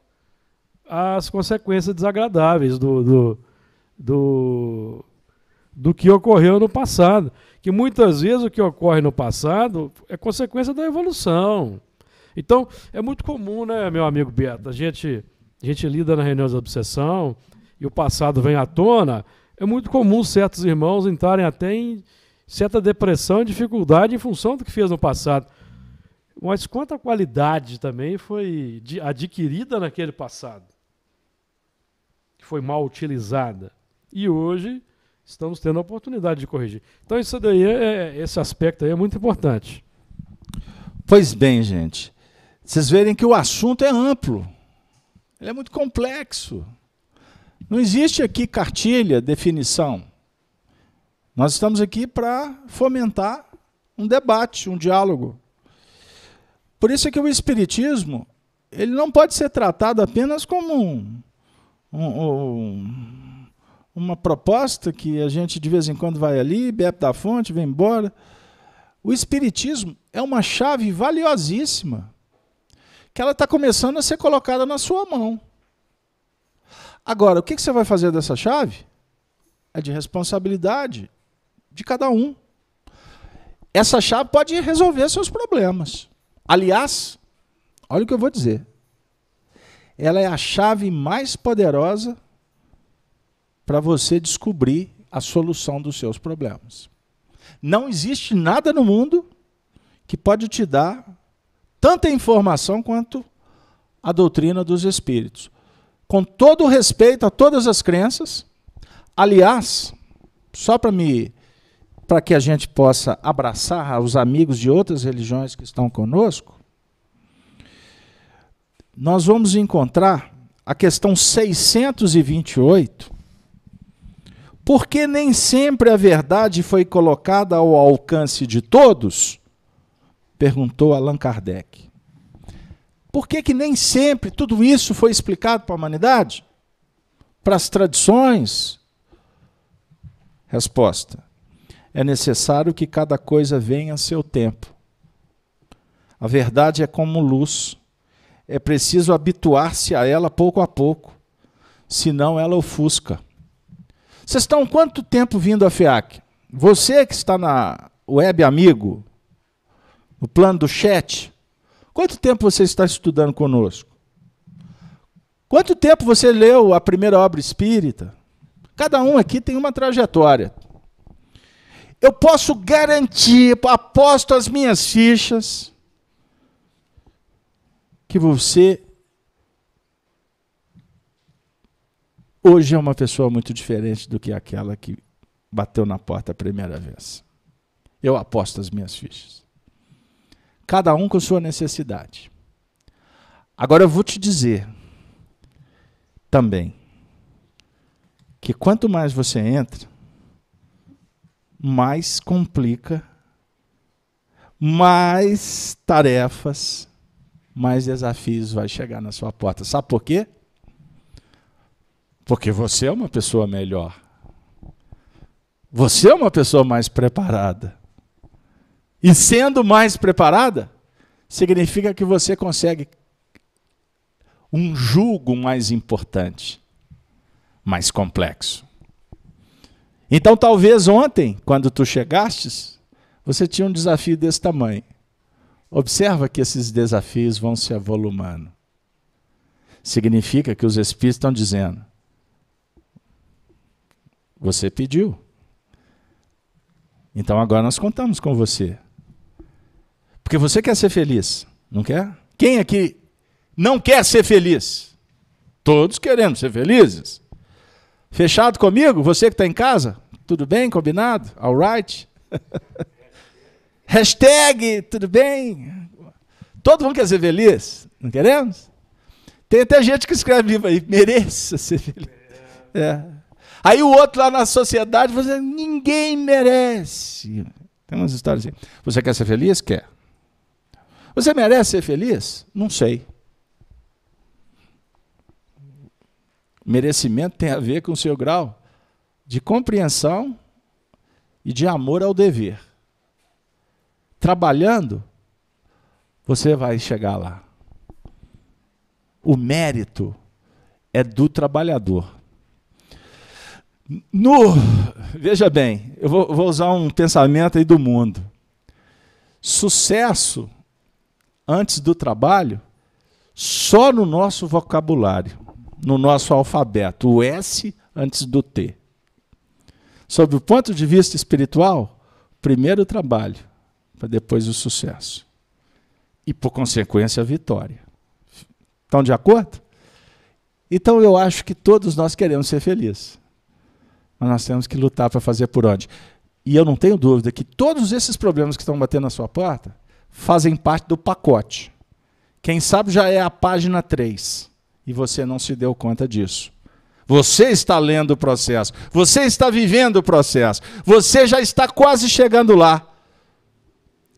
às consequências desagradáveis do, do, do do que ocorreu no passado. Que muitas vezes o que ocorre no passado é consequência da evolução. Então, é muito comum, né, meu amigo Beto, a gente, a gente lida na reunião de obsessão e o passado vem à tona. É muito comum certos irmãos entrarem até em certa depressão e dificuldade em função do que fez no passado. Mas quanta qualidade também foi adquirida naquele passado, que foi mal utilizada. E hoje estamos tendo a oportunidade de corrigir. Então isso daí é, esse aspecto aí é muito importante. Pois bem, gente. Vocês verem que o assunto é amplo. Ele é muito complexo. Não existe aqui cartilha, definição. Nós estamos aqui para fomentar um debate, um diálogo. Por isso é que o espiritismo ele não pode ser tratado apenas como um, um, um uma proposta que a gente de vez em quando vai ali, bebe da fonte, vem embora. O Espiritismo é uma chave valiosíssima que ela está começando a ser colocada na sua mão. Agora, o que, você vai fazer dessa chave? É de responsabilidade de cada um. Essa chave pode resolver seus problemas. Aliás, olha o que eu vou dizer. Ela é a chave mais poderosa para você descobrir a solução dos seus problemas. Não existe nada no mundo que pode te dar tanta informação quanto a doutrina dos espíritos. Com todo o respeito a todas as crenças, aliás, só para me para que a gente possa abraçar os amigos de outras religiões que estão conosco, nós vamos encontrar a questão 628 porque nem sempre a verdade foi colocada ao alcance de todos? Perguntou Allan Kardec. Por que, que nem sempre tudo isso foi explicado para a humanidade? Para as tradições? Resposta: É necessário que cada coisa venha a seu tempo. A verdade é como luz. É preciso habituar-se a ela pouco a pouco, senão ela ofusca. Vocês estão quanto tempo vindo a FEAC? Você que está na web amigo, no plano do chat, quanto tempo você está estudando conosco? Quanto tempo você leu a primeira obra espírita? Cada um aqui tem uma trajetória. Eu posso garantir, aposto as minhas fichas, que você hoje é uma pessoa muito diferente do que aquela que bateu na porta a primeira vez. Eu aposto as minhas fichas. Cada um com sua necessidade. Agora eu vou te dizer também que quanto mais você entra, mais complica, mais tarefas, mais desafios vai chegar na sua porta. Sabe por quê? Porque você é uma pessoa melhor. Você é uma pessoa mais preparada. E sendo mais preparada, significa que você consegue um julgo mais importante, mais complexo. Então, talvez ontem, quando tu chegastes, você tinha um desafio desse tamanho. Observa que esses desafios vão se avolumando. Significa que os espíritos estão dizendo: você pediu. Então agora nós contamos com você. Porque você quer ser feliz, não quer? Quem aqui não quer ser feliz? Todos queremos ser felizes. Fechado comigo? Você que está em casa? Tudo bem? Combinado? All right? [LAUGHS] Hashtag, tudo bem? Todo mundo quer ser feliz? Não queremos? Tem até gente que escreve livro aí, mereça ser feliz. É. Aí o outro lá na sociedade, você ninguém merece. Tem umas histórias assim. Você quer ser feliz? Quer. Você merece ser feliz? Não sei. Merecimento tem a ver com o seu grau de compreensão e de amor ao dever. Trabalhando, você vai chegar lá. O mérito é do trabalhador. No, veja bem, eu vou, vou usar um pensamento aí do mundo. Sucesso antes do trabalho, só no nosso vocabulário, no nosso alfabeto, o S antes do T. Sob o ponto de vista espiritual, primeiro o trabalho, para depois o sucesso. E, por consequência, a vitória. Estão de acordo? Então, eu acho que todos nós queremos ser felizes. Mas nós temos que lutar para fazer por onde. E eu não tenho dúvida que todos esses problemas que estão batendo na sua porta fazem parte do pacote. Quem sabe já é a página 3 e você não se deu conta disso. Você está lendo o processo, você está vivendo o processo, você já está quase chegando lá.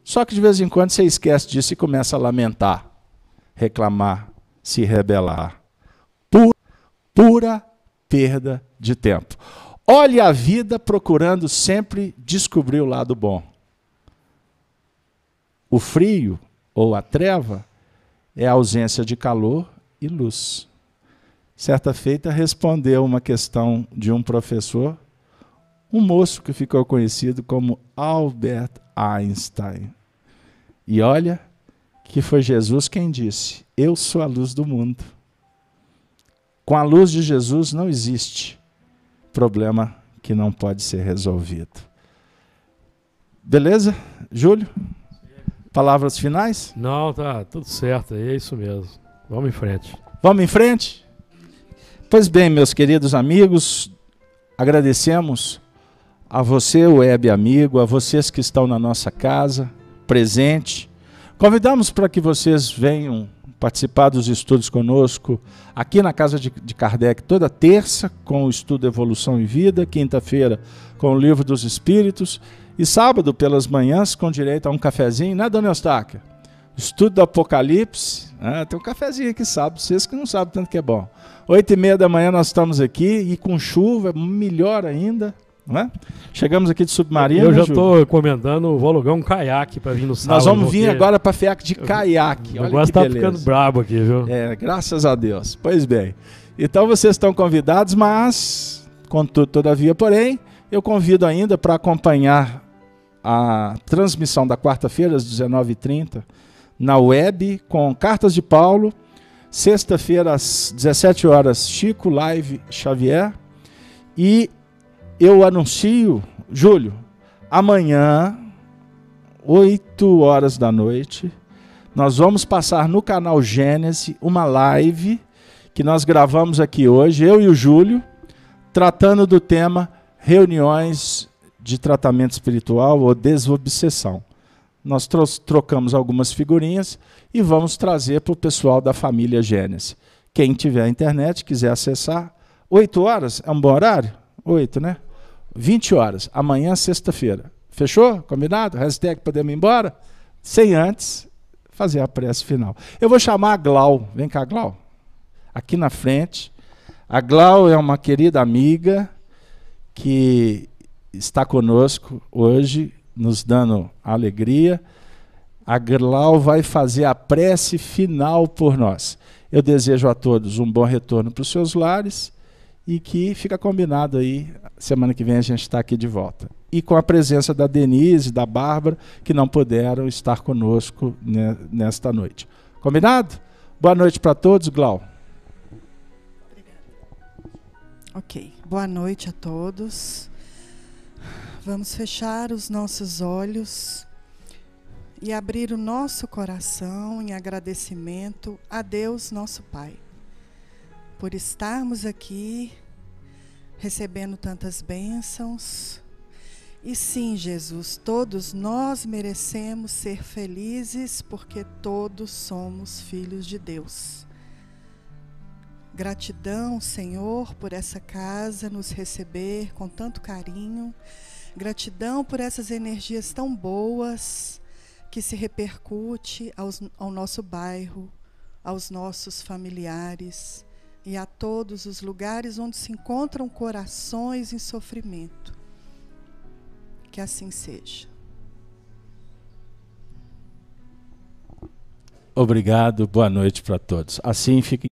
Só que de vez em quando você esquece disso e começa a lamentar, reclamar, se rebelar. Pura, pura perda de tempo. Olhe a vida procurando sempre descobrir o lado bom. O frio ou a treva é a ausência de calor e luz. Certa feita respondeu uma questão de um professor, um moço que ficou conhecido como Albert Einstein. E olha que foi Jesus quem disse: Eu sou a luz do mundo. Com a luz de Jesus não existe problema que não pode ser resolvido. Beleza, Júlio? Palavras finais? Não, tá tudo certo, é isso mesmo. Vamos em frente. Vamos em frente? Pois bem, meus queridos amigos, agradecemos a você, web amigo, a vocês que estão na nossa casa, presente. Convidamos para que vocês venham participar dos estudos conosco aqui na Casa de, de Kardec toda terça com o estudo Evolução e Vida, quinta-feira com o Livro dos Espíritos e sábado pelas manhãs com direito a um cafezinho, né, dona Eustáquia? Estudo do Apocalipse, né? tem um cafezinho aqui sábado, vocês que não sabem tanto que é bom. Oito e meia da manhã nós estamos aqui e com chuva, melhor ainda, é? Chegamos aqui de submarino. Eu já estou encomendando, vou alugar um caiaque para vir no sábado. Nós vamos vir agora para FEAC de caiaque. O negócio está ficando brabo aqui, viu? É, graças a Deus. Pois bem. Então vocês estão convidados, mas, contudo, todavia, porém, eu convido ainda para acompanhar a transmissão da quarta-feira, às 19h30, na web, com Cartas de Paulo. Sexta-feira, às 17 horas, Chico Live Xavier. E eu anuncio, Júlio, amanhã, 8 horas da noite, nós vamos passar no canal Gênesis uma live que nós gravamos aqui hoje, eu e o Júlio, tratando do tema reuniões de tratamento espiritual ou desobsessão. Nós tro trocamos algumas figurinhas e vamos trazer para o pessoal da família Gênesis. Quem tiver internet, quiser acessar, 8 horas é um bom horário? 8, né? 20 horas, amanhã, sexta-feira. Fechou? Combinado? Hashtag podemos ir embora? Sem antes fazer a prece final. Eu vou chamar a Glau. Vem cá, Glau. Aqui na frente. A Glau é uma querida amiga que está conosco hoje, nos dando alegria. A Glau vai fazer a prece final por nós. Eu desejo a todos um bom retorno para os seus lares e que fica combinado aí, semana que vem a gente está aqui de volta. E com a presença da Denise, da Bárbara, que não puderam estar conosco nesta noite. Combinado? Boa noite para todos, Glau. Ok. Boa noite a todos. Vamos fechar os nossos olhos e abrir o nosso coração em agradecimento a Deus, nosso Pai, por estarmos aqui recebendo tantas bênçãos. E sim, Jesus, todos nós merecemos ser felizes porque todos somos filhos de Deus. Gratidão, Senhor, por essa casa nos receber com tanto carinho. Gratidão por essas energias tão boas que se repercute aos, ao nosso bairro, aos nossos familiares e a todos os lugares onde se encontram corações em sofrimento. Que assim seja. Obrigado, boa noite para todos. Assim fica